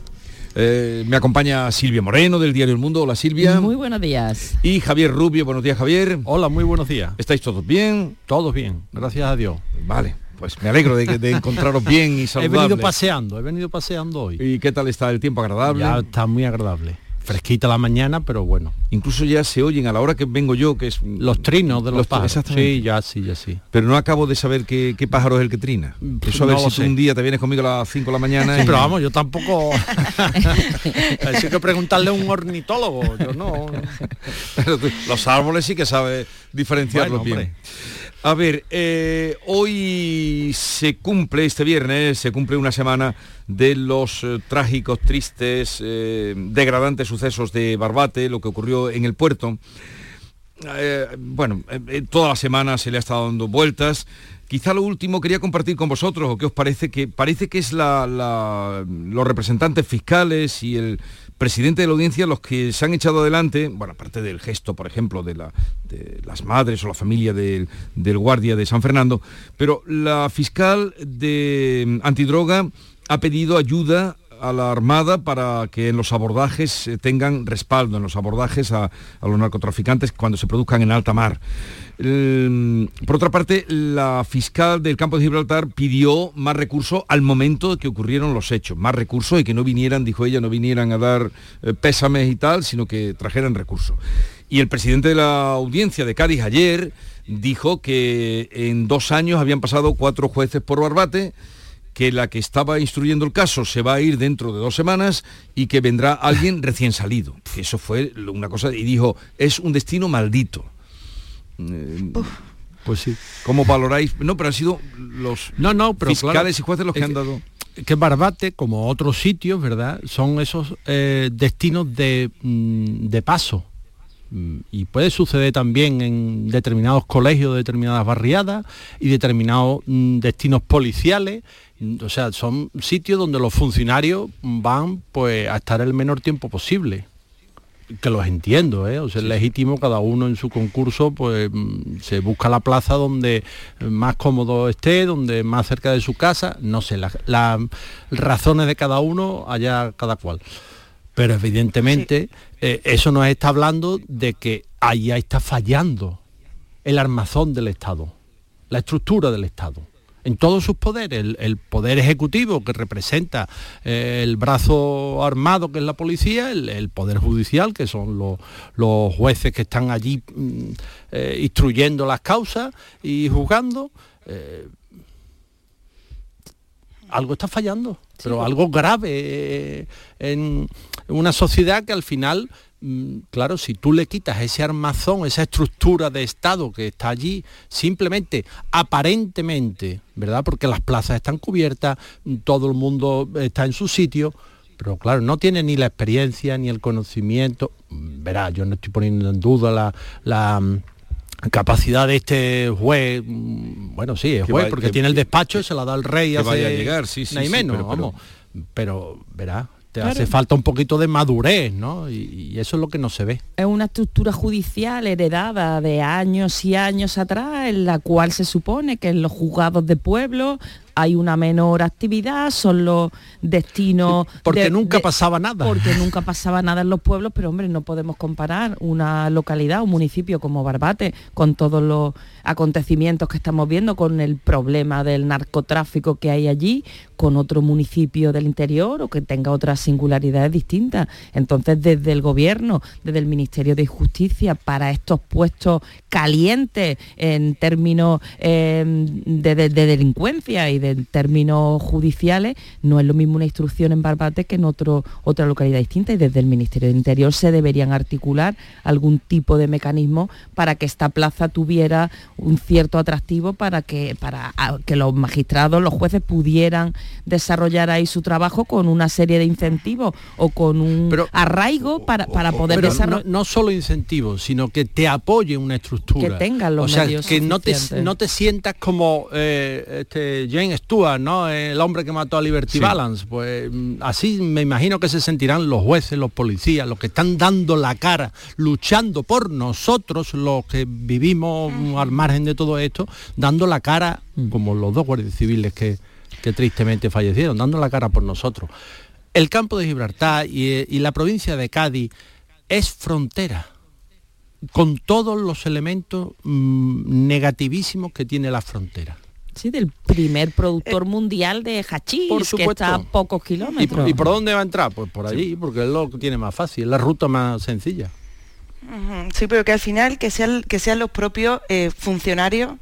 Speaker 1: Eh, me acompaña Silvia Moreno del Diario El Mundo. Hola Silvia.
Speaker 41: Muy buenos días.
Speaker 1: Y Javier Rubio. Buenos días Javier.
Speaker 41: Hola, muy buenos días.
Speaker 1: ¿Estáis todos bien?
Speaker 41: Todos bien, gracias a Dios.
Speaker 1: Vale, pues me alegro de, de encontraros bien y
Speaker 41: He
Speaker 1: saludables.
Speaker 41: venido paseando, he venido paseando hoy.
Speaker 1: ¿Y qué tal está el tiempo agradable?
Speaker 41: Ya está muy agradable. fresquita la mañana, pero bueno.
Speaker 1: Incluso ya se oyen a la hora que vengo yo, que es...
Speaker 41: Los trinos de los,
Speaker 1: Los-
Speaker 41: pájaros. Sí, ya sí, ya sí.
Speaker 1: Pero no acabo de saber qué, qué pájaro es el que trina. Eso a ver
Speaker 41: no
Speaker 1: si tú un día te vienes conmigo a las 5 de la mañana.
Speaker 41: Sí,
Speaker 1: y-
Speaker 41: pero vamos, yo tampoco... Así que preguntarle a un ornitólogo, yo no.
Speaker 1: Pero tú- los árboles sí que sabes diferenciarlos
Speaker 41: Bueno,
Speaker 1: bien. A ver, eh, hoy se cumple, este viernes, se cumple una semana de los eh, trágicos, tristes, eh, degradantes sucesos de Barbate, lo que ocurrió en el puerto. Bueno, toda la semana se le ha estado dando vueltas. Quizá lo último quería compartir con vosotros, o qué os parece, que parece que es la- los representantes fiscales y el presidente de la audiencia los que se han echado adelante, bueno, aparte del gesto, por ejemplo, de, la- de las madres o la familia del, del guardia de San Fernando, pero la fiscal de mm, antidroga ha pedido ayuda a la Armada para que en los abordajes eh, tengan respaldo, en los abordajes a, los narcotraficantes cuando se produzcan en alta mar. Por otra parte, la fiscal del campo de Gibraltar pidió más recursos al momento que ocurrieron los hechos, más recursos y que no vinieran, dijo ella, no vinieran a dar eh, pésames y tal, sino que trajeran recursos. Y el presidente de la audiencia de Cádiz ayer dijo que en dos años habían pasado cuatro jueces por Barbate, que la que estaba instruyendo el caso se va a ir dentro de dos semanas y que vendrá alguien recién salido. Que eso fue una cosa, y dijo, es un destino maldito. Eh,
Speaker 41: Pues sí.
Speaker 1: ¿Cómo valoráis? No, pero han sido los
Speaker 41: No, no, pero
Speaker 1: fiscales
Speaker 41: claro,
Speaker 1: y jueces los que han dado...
Speaker 41: que Barbate, como otros sitios, ¿verdad? Son esos eh, destinos de, mm, de paso. Mm, Y puede suceder también en determinados colegios, determinadas barriadas y determinados mm, destinos policiales. Mm, O sea, son sitios donde los funcionarios van pues a estar el menor tiempo posible. Que los entiendo, ¿eh? O sea, es legítimo, cada uno en su concurso, pues se busca la plaza donde más cómodo esté, donde más cerca de su casa, no sé, la- las razones de cada uno, allá cada cual. Pero evidentemente eh, eso nos está hablando de que allá está fallando el armazón del Estado, la estructura del Estado, en todos sus poderes, el, el poder ejecutivo que representa eh, el brazo armado que es la policía, el, el poder judicial que son los, los jueces que están allí mm, eh, instruyendo las causas y juzgando. eh, algo está fallando, pero algo grave eh, en una sociedad que al final, mm, claro, si tú le quitas ese armazón, esa estructura de Estado que está allí, simplemente, aparentemente, ¿verdad? Porque las plazas están cubiertas, mm, todo el mundo está en su sitio, pero claro, no tiene ni la experiencia ni el conocimiento. Mm, Verá, yo no estoy poniendo en duda la, la, capacidad de este juez, mm, bueno, sí, es juez,
Speaker 1: va-
Speaker 41: porque
Speaker 1: que-
Speaker 41: tiene el despacho, se la da el rey hace
Speaker 1: vaya a llegar, sí, sí,
Speaker 41: y menos,
Speaker 1: pero- pero-
Speaker 41: vamos. Pero, verá, te
Speaker 42: Claro.
Speaker 41: hace falta un poquito de madurez, ¿no? Y, y eso es lo que no se ve.
Speaker 42: Es una estructura judicial heredada de años y años atrás, en la cual se supone que en los juzgados de pueblo hay una menor actividad, son los destinos...
Speaker 41: Porque
Speaker 42: de-
Speaker 41: nunca
Speaker 42: de-
Speaker 41: pasaba nada.
Speaker 42: Porque nunca pasaba nada en los pueblos, pero hombre, no podemos comparar una localidad, un municipio como Barbate, con todos los acontecimientos que estamos viendo, con el problema del narcotráfico que hay allí, con otro municipio del interior o que tenga otras singularidades distintas. Entonces, desde el gobierno, desde el Ministerio de Justicia, para estos puestos calientes en términos eh, de, de- de delincuencia y de términos judiciales, no es lo mismo una instrucción en Barbate que en otro, otra localidad distinta y desde el Ministerio de Interior se deberían articular algún tipo de mecanismo para que esta plaza tuviera un cierto atractivo para que, para que los magistrados, los jueces pudieran desarrollar ahí su trabajo con una serie de incentivos o con un arraigo para, para poder desarrollar.
Speaker 41: no, no solo incentivos, sino que te apoye una estructura.
Speaker 42: Que tengan los
Speaker 41: O sea,
Speaker 42: medios
Speaker 41: que no te, no te sientas como eh, este James Stewart, ¿no? El hombre que mató a Liberty
Speaker 1: Sí.
Speaker 41: Balance. Pues mm, así me imagino que se sentirán los jueces, los policías, los que están dando la cara, luchando por nosotros, los que vivimos mm, al margen de todo esto, dando la cara, como los dos guardias civiles que, que tristemente fallecieron, dando la cara por nosotros. El campo de Gibraltar y, y la provincia de Cádiz es frontera con todos los elementos mm, negativísimos que tiene la frontera.
Speaker 42: Sí, del primer productor mundial de hachís,
Speaker 41: Por
Speaker 42: que está a pocos
Speaker 41: ¿Y,
Speaker 42: kilómetros.
Speaker 41: y por dónde va a entrar? Pues por allí, porque es lo que tiene más fácil, es la ruta más sencilla.
Speaker 40: Sí, pero que al final que sean, que sean los propios eh, funcionarios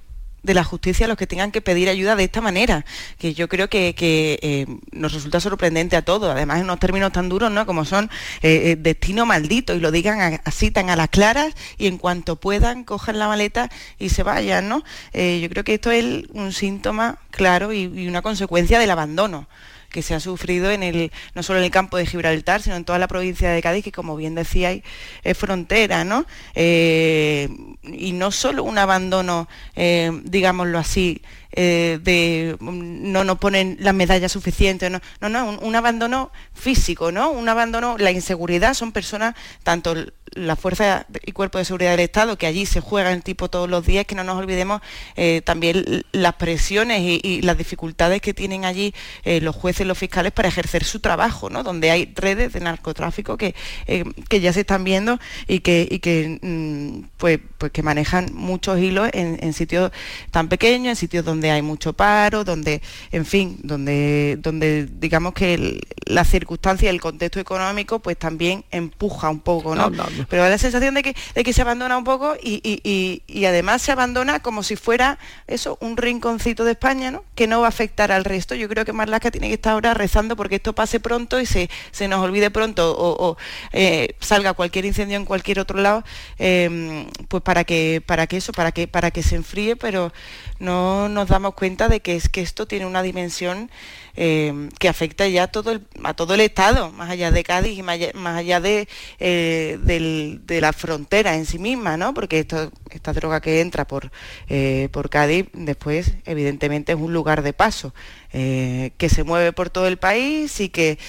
Speaker 40: de la justicia los que tengan que pedir ayuda de esta manera, que yo creo que, eh, nos resulta sorprendente a todos, además en unos términos tan duros, ¿no? Como son eh, eh, destino maldito y lo digan así tan a las claras y en cuanto puedan cojan la maleta y se vayan, ¿no? Yo creo que esto es un síntoma claro y una consecuencia del abandono que se ha sufrido en el, no solo en el campo de Gibraltar, sino en toda la provincia de Cádiz, que como bien decíais, es frontera, ¿no? Eh, y no solo un abandono, eh, digámoslo así, eh, de mm, no nos ponen las medallas suficientes, no, no, no, un, abandono físico, ¿no? Un abandono, la inseguridad, son personas, tanto la Fuerza y Cuerpo de Seguridad del Estado, que allí se juega el tipo todos los días, que no nos olvidemos eh, también las presiones y, las dificultades que tienen allí eh, los jueces los fiscales para ejercer su trabajo, ¿no? Donde hay redes de narcotráfico que, que ya se están viendo y que, y que mm, pues, pues que manejan muchos hilos en, en sitios tan pequeños, en sitios donde hay mucho paro, donde, en fin, donde, donde digamos que el- la circunstancia, el contexto económico, pues también empuja un poco, ¿no?
Speaker 41: No, no, no.
Speaker 40: Pero da la sensación de que, de que se abandona un poco y, y- y- y además se abandona como si fuera eso, un rinconcito de España, ¿no? Que no va a afectar al resto. Yo creo que Marlaska tiene que estar ahora rezando porque esto pase pronto y se, se nos olvide pronto o, o, eh, salga cualquier incendio en cualquier otro lado, eh, pues para que, para que eso, para que, para que se enfríe, pero no nos damos cuenta de que es que esto tiene una dimensión eh, que afecta ya todo el, a todo el Estado, más allá de Cádiz y más allá, de, eh, de la frontera en sí misma, ¿no? Porque esto, esta droga que entra por, eh, por Cádiz, después, evidentemente, es un lugar de paso. que se mueve por todo el país y que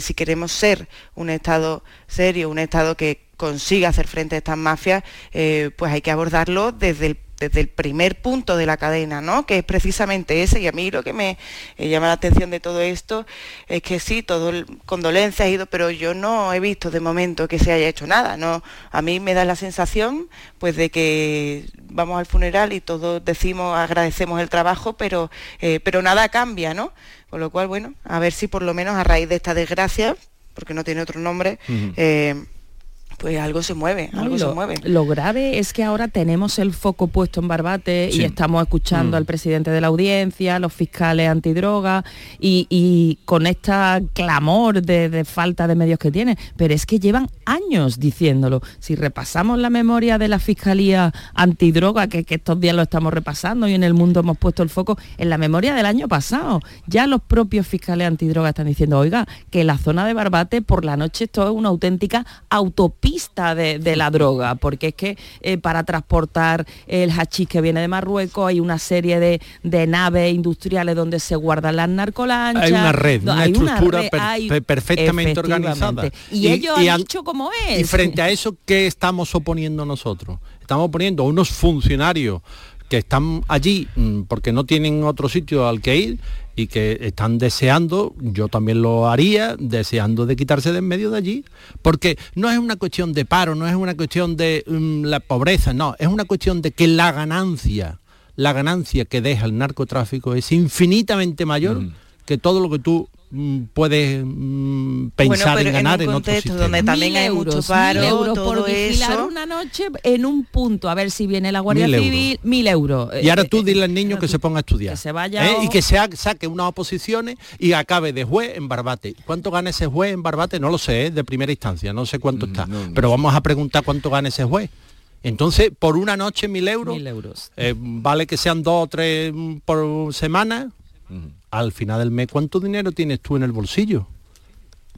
Speaker 40: si queremos ser un Estado serio, un Estado que consiga hacer frente a estas mafias, pues hay que abordarlo desde el desde el primer punto de la cadena, ¿no? Que es precisamente ese. Y a mí lo que me eh, llama la atención de todo esto es que sí, todo el condolencias ha ido, pero yo no he visto de momento que se haya hecho nada. No, a mí me da la sensación, pues, de que vamos al funeral y todos decimos, agradecemos el trabajo, pero, eh, pero nada cambia, ¿no? Con lo cual, bueno, a ver si por lo menos a raíz de esta desgracia, porque no tiene otro nombre, eh, pues algo se mueve,
Speaker 42: No,
Speaker 40: algo se mueve.
Speaker 42: lo grave es que ahora tenemos el foco puesto en Barbate
Speaker 40: Sí.
Speaker 42: y estamos escuchando
Speaker 40: Mm.
Speaker 42: al presidente de la audiencia, los fiscales antidroga y, y con esta clamor de, de falta de medios que tiene. Pero es que llevan años diciéndolo. Si repasamos la memoria de la Fiscalía Antidroga, que, que estos días lo estamos repasando y en el mundo hemos puesto el foco, en la memoria del año pasado, ya los propios fiscales antidroga están diciendo, oiga, que la zona de Barbate por la noche esto es una auténtica autopista de, de la droga, porque es que eh, para transportar el hachís que viene de Marruecos hay una serie de, de naves industriales donde se guardan las narcolanchas.
Speaker 41: Hay una red, una
Speaker 42: hay
Speaker 41: estructura
Speaker 42: red,
Speaker 41: per-
Speaker 42: hay-
Speaker 41: per- perfectamente organizada.
Speaker 42: Y, ellos han
Speaker 41: an-
Speaker 42: dicho cómo es.
Speaker 41: Y frente a eso, ¿qué estamos oponiendo nosotros? Estamos oponiendo a unos funcionarios que están allí mm, porque no tienen otro sitio al que ir y que están deseando, yo también lo haría, deseando de quitarse de en medio de allí, porque no es una cuestión de paro, no es una cuestión de mm, la pobreza, no, es una cuestión de que la ganancia, la ganancia que deja el narcotráfico es infinitamente mayor que todo lo que tú mm, puedes mm, pensar en
Speaker 40: en
Speaker 41: ganar
Speaker 40: un
Speaker 41: en, otro
Speaker 40: contexto
Speaker 41: sistema.
Speaker 40: donde también
Speaker 42: Mil
Speaker 40: hay
Speaker 42: euros,
Speaker 40: mucho paro,
Speaker 42: mil euros por vigilar
Speaker 40: eso.
Speaker 42: una noche en un punto, a ver si viene la Guardia
Speaker 41: Mil euros.
Speaker 42: Civil, mil euros.
Speaker 41: Y ahora
Speaker 42: Eh,
Speaker 41: tú
Speaker 42: eh,
Speaker 41: dile al niño que se ponga a estudiar.
Speaker 42: que se vaya
Speaker 41: ¿eh?
Speaker 42: o-
Speaker 41: Y que se saque unas oposiciones y acabe de juez en Barbate. ¿Cuánto gana ese juez en Barbate? No lo sé, ¿eh? de primera instancia, no sé cuánto está. Pero vamos a preguntar cuánto gana ese juez. Entonces, por una noche, mil euros.
Speaker 42: Mil euros.
Speaker 41: eh, vale que sean dos o tres mm, por semana. Al final del mes, ¿cuánto dinero tienes tú en el bolsillo?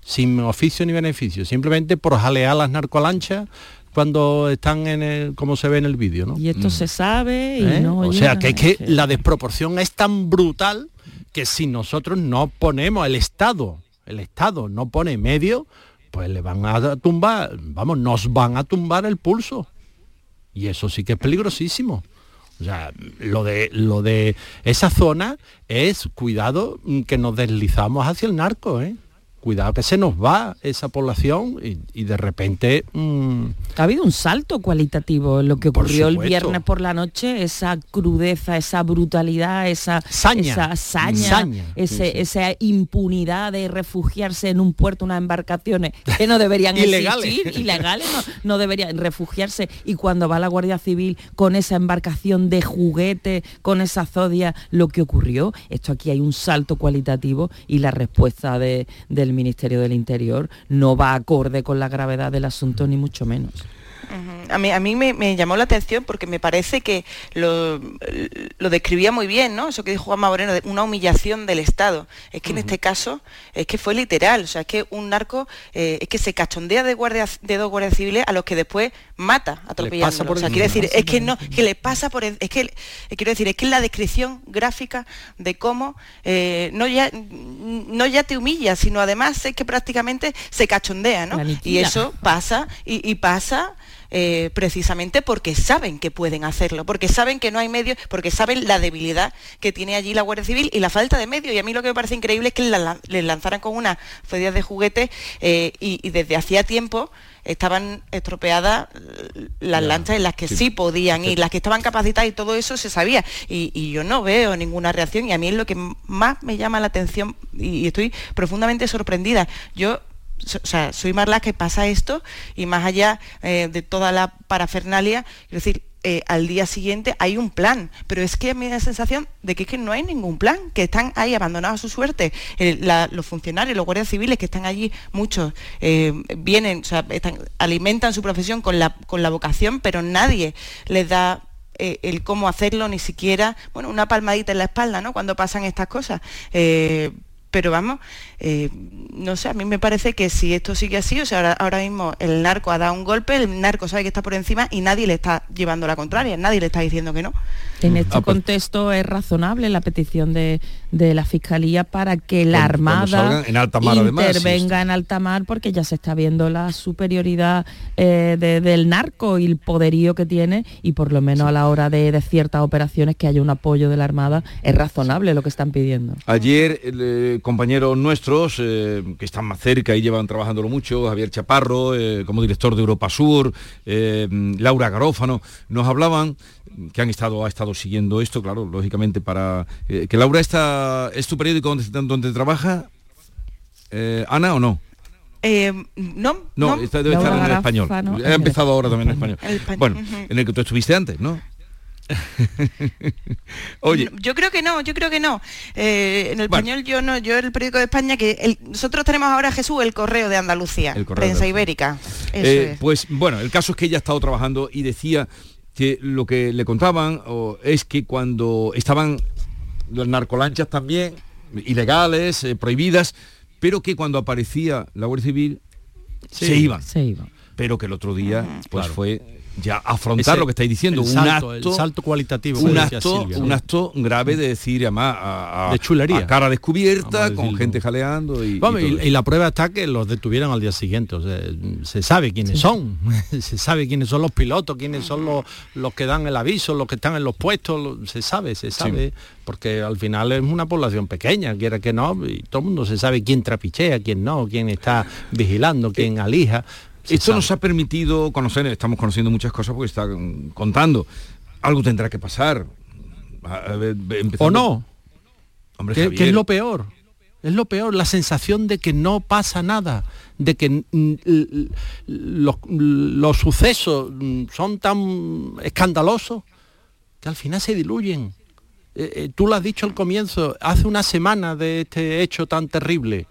Speaker 41: Sin oficio ni beneficio, simplemente por jalear las narcolanchas cuando están en el, como se ve en el vídeo, ¿no?
Speaker 42: Y esto se sabe y
Speaker 41: ¿Eh?
Speaker 42: no
Speaker 41: o sea, que es que la desproporción es tan brutal que si nosotros no ponemos el Estado, el Estado no pone medio, pues le van a tumbar, vamos, nos van a tumbar el pulso. Y eso sí que es peligrosísimo. O sea, lo de, lo de esa zona es, cuidado, mm, que nos deslizamos hacia el narco, ¿eh? Cuidado que se nos va esa población y, de repente... Mm,
Speaker 42: ha habido un salto cualitativo en lo que ocurrió el viernes por la noche, esa crudeza, esa brutalidad, esa
Speaker 41: saña,
Speaker 42: esa, esa impunidad de refugiarse en un puerto, unas embarcaciones que no deberían existir, ilegales, no, no deberían refugiarse. Y cuando va la Guardia Civil con esa embarcación de juguete, con esa zodia, lo que ocurrió, esto aquí hay un salto cualitativo y la respuesta de, del Ministerio del Interior no va acorde con la gravedad del asunto, ni mucho menos.
Speaker 40: A mí, a mí me, llamó la atención porque me parece que lo, describía muy bien, ¿no? Eso que dijo Juanma Moreno, de una humillación del Estado. Es que en este caso es que fue literal, o sea, es que un narco eh, es que se cachondea de, guardias, de dos guardias civiles a los que después mata atropellando. O sea, quiere decir, es que no, que le pasa por es que eh, quiero decir, es que la descripción gráfica de cómo eh, no ya no ya te humilla, sino además es que prácticamente se cachondea, ¿no? Y eso pasa y pasa eh, precisamente porque saben que pueden hacerlo, porque saben que no hay medios, porque saben la debilidad que tiene allí la Guardia Civil y la falta de medios. Y a mí lo que me parece increíble es que les lanzaran con unas fedias de juguete eh, y, desde hacía tiempo estaban estropeadas las lanchas en las que sí, podían ir, las que estaban capacitadas y todo eso se sabía. Y, yo no veo ninguna reacción y a mí es lo que más me llama la atención y estoy profundamente sorprendida. Yo o sea, soy Marla que pasa esto y más allá eh, de toda la parafernalia, es decir, eh, al día siguiente hay un plan, pero es que me da la sensación de que, es que no hay ningún plan, que están ahí abandonados a su suerte. los funcionarios, los guardias civiles que están allí, muchos eh, vienen, o sea, alimentan su profesión con la, con la vocación, pero nadie les da el cómo hacerlo, ni siquiera, bueno, una palmadita en la espalda, ¿no? Cuando pasan estas cosas pero vamos, eh, no sé, a mí me parece que si esto sigue así, o sea, ahora, mismo el narco ha dado un golpe, el narco sabe que está por encima y nadie le está llevando la contraria, nadie le está diciendo que no.
Speaker 42: En este ah, pues contexto es razonable la petición de, la Fiscalía para que la Armada intervenga en alta mar porque ya se está viendo la superioridad eh, del narco y el poderío que tiene y por lo menos a la hora de, de, ciertas operaciones que haya un apoyo de la Armada es razonable lo que están pidiendo.
Speaker 1: Ayer eh, compañeros nuestros eh, que están más cerca y llevan trabajándolo mucho, Javier Chaparro, eh, como director de Europa Sur, Laura Garófano, nos hablaban que han estado, ha estado siguiendo esto, claro, lógicamente para... que Laura está, ¿es tu periódico donde, donde trabaja? Ana o no?
Speaker 40: no,
Speaker 1: no, debe estar en el español. Ha empezado ahora también en español. Bueno, en el que tú estuviste antes, ¿no?
Speaker 40: Oye. Yo creo que no, yo creo que no. Eh, en el español yo no, yo el periódico de España que nosotros tenemos ahora Jesús el correo de Andalucía, el prensa ibérica.
Speaker 1: Eh, pues bueno, el caso es que ella ha estado trabajando y decía que lo que le contaban es que cuando estaban las narcolanchas también ilegales, eh, prohibidas, pero que cuando aparecía la Guardia Civil se iban.
Speaker 42: Se iban.
Speaker 1: Pero que el otro día pues fue ya afrontar lo que estáis diciendo, un
Speaker 41: salto, acto, salto cualitativo,
Speaker 1: un acto, un acto grave de decir además a,
Speaker 41: de chulería.
Speaker 1: cara descubierta, con gente jaleando y,
Speaker 41: y, la prueba está que los detuvieron al día siguiente, se sabe quiénes son, se sabe quiénes son los pilotos, quiénes son los, los que dan el aviso, los que están en los puestos, se sabe, se sabe, porque al final es una población pequeña, quiera que no, y todo el mundo se sabe quién trapichea, quién no, quién está vigilando, quién alija.
Speaker 1: Esto nos ha permitido conocer, estamos conociendo muchas cosas porque está contando. Algo tendrá que pasar.
Speaker 41: ¿O no? Hombre, ¿Qué, es lo peor? Es lo peor, la sensación de que no pasa nada, de que los, sucesos son tan escandalosos que al final se diluyen. Eh, eh, tú lo has dicho al comienzo, hace una semana de este hecho tan terrible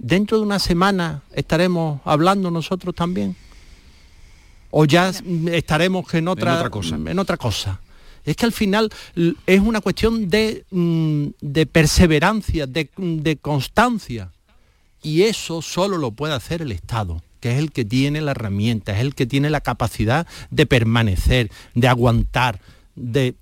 Speaker 41: dentro de una semana estaremos hablando nosotros también. O ya estaremos en otra, cosa. En otra cosa. Es que al final es una cuestión de, mm, de perseverancia, de, de constancia. Y eso solo lo puede hacer el Estado que es el que tiene la herramienta, es el que tiene la capacidad de permanecer, de aguantar, de...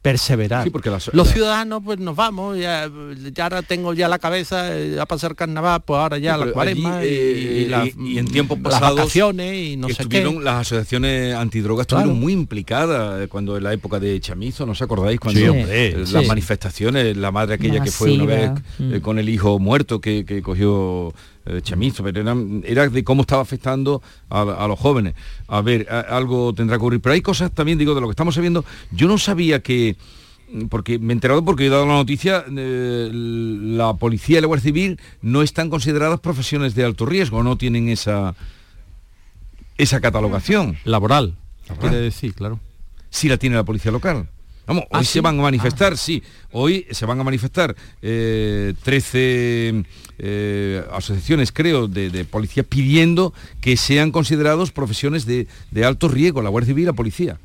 Speaker 41: Mm, perseverar.
Speaker 1: Sí, porque las-
Speaker 41: Los
Speaker 1: la-
Speaker 41: ciudadanos, pues nos vamos, ya, ya ahora tengo ya la cabeza eh, a pasar carnaval, pues ahora ya
Speaker 1: Sí,
Speaker 41: la cuaresma
Speaker 1: allí, eh,
Speaker 41: y la-
Speaker 1: y- y en tiempos
Speaker 41: las
Speaker 1: pasados
Speaker 41: vacaciones y no sé qué.
Speaker 1: las asociaciones antidrogas
Speaker 41: Claro.
Speaker 1: estuvieron muy implicadas eh, cuando en la época de Chamizo, ¿no os acordáis? Cuando
Speaker 41: Sí,
Speaker 1: eh, las manifestaciones, la madre aquella que fue una vez eh, con el hijo muerto que, que cogió eh, Chamizo, pero era de cómo estaba afectando a, a los jóvenes. A ver, a- algo tendrá que ocurrir. Pero hay cosas también, digo, de lo que estamos sabiendo. Yo no sabía que porque me he enterado porque he dado la noticia, eh, la policía y la Guardia Civil no están consideradas profesiones de alto riesgo, no tienen esa esa catalogación.
Speaker 41: Laboral, quiere decir, claro.
Speaker 1: Sí la tiene la policía local. Vamos, hoy
Speaker 41: Ah,
Speaker 1: se
Speaker 41: ¿sí?
Speaker 1: van a manifestar, sí. Hoy se van a manifestar eh, 13 eh, asociaciones, creo, de, de policía pidiendo que sean considerados profesiones de, de alto riesgo, la Guardia Civil y la policía.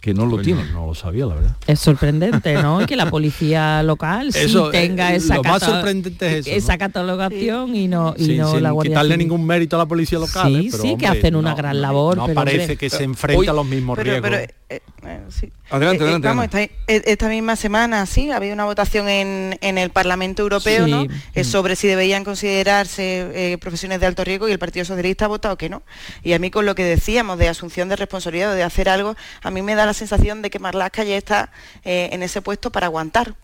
Speaker 1: Que no lo
Speaker 41: Pues
Speaker 1: tienen.
Speaker 41: No, no lo sabía, la verdad.
Speaker 42: Es sorprendente, ¿no? Que la policía local sí
Speaker 41: Eso, eh,
Speaker 42: tenga esa,
Speaker 41: lo más
Speaker 42: cata-
Speaker 41: sorprendente es eso,
Speaker 42: esa
Speaker 41: ¿no?
Speaker 42: catalogación y no, y
Speaker 41: sin,
Speaker 42: no
Speaker 41: sin
Speaker 42: la Guardia
Speaker 41: quitarle
Speaker 42: Civil.
Speaker 41: ningún mérito a la policía local.
Speaker 42: Sí,
Speaker 41: ¿eh? Pero,
Speaker 42: sí, que hacen una
Speaker 41: no,
Speaker 42: gran labor,
Speaker 41: No
Speaker 42: pero,
Speaker 41: parece
Speaker 42: hombre,
Speaker 41: que se
Speaker 1: hoy-
Speaker 41: enfrenta a los mismos
Speaker 40: pero,
Speaker 41: riesgos.
Speaker 40: pero, eh, eh, sí.
Speaker 1: Adelante,
Speaker 40: Eh, eh,
Speaker 1: adelante,
Speaker 40: vamos,
Speaker 1: adelante.
Speaker 40: Esta, esta misma semana, sí, había una votación en, en el Parlamento Europeo,
Speaker 42: Sí.
Speaker 40: ¿no? Eh,
Speaker 42: Mm.
Speaker 40: sobre si deberían considerarse eh, profesiones de alto riesgo y el Partido Socialista ha votado que no. Y a mí con lo que decíamos de asunción de responsabilidad o de hacer algo, a mí me da la sensación de que Marlaska ya está eh, en ese puesto para aguantar.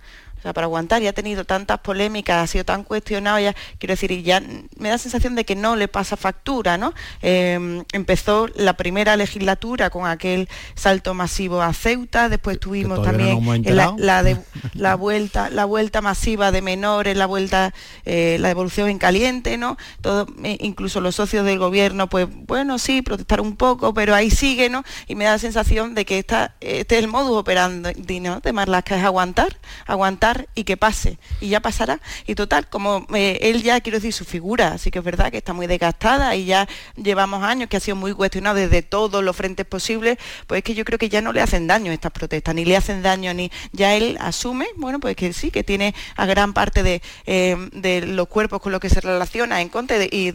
Speaker 40: O sea, para aguantar, y ha tenido tantas polémicas, ha sido tan cuestionado, ya quiero decir, y ya me da la sensación de que no le pasa factura, ¿no? Eh, empezó la primera legislatura con aquel salto masivo a Ceuta, después tuvimos
Speaker 41: no
Speaker 40: también la, la de- la vuelta, la vuelta masiva de menores, la vuelta, eh, la devolución en caliente, ¿no? Todo, eh, incluso los socios del gobierno, pues bueno, sí, protestar un poco, pero ahí sigue, ¿no? Y me da la sensación de que esta, este es el modus operandi, ¿no? De Marlaska, es aguantar, aguantar y que pase. Y ya pasará. Y total, como eh, él ya, quiero decir, su figura, así que es verdad que está muy desgastada y ya llevamos años que ha sido muy cuestionado desde todos los frentes posibles, pues es que yo creo que ya no le hacen daño estas protestas, ni le hacen daño, ni ya él asume, bueno, pues que sí, que tiene a gran parte de, eh, de los cuerpos con los que se relaciona en contra y,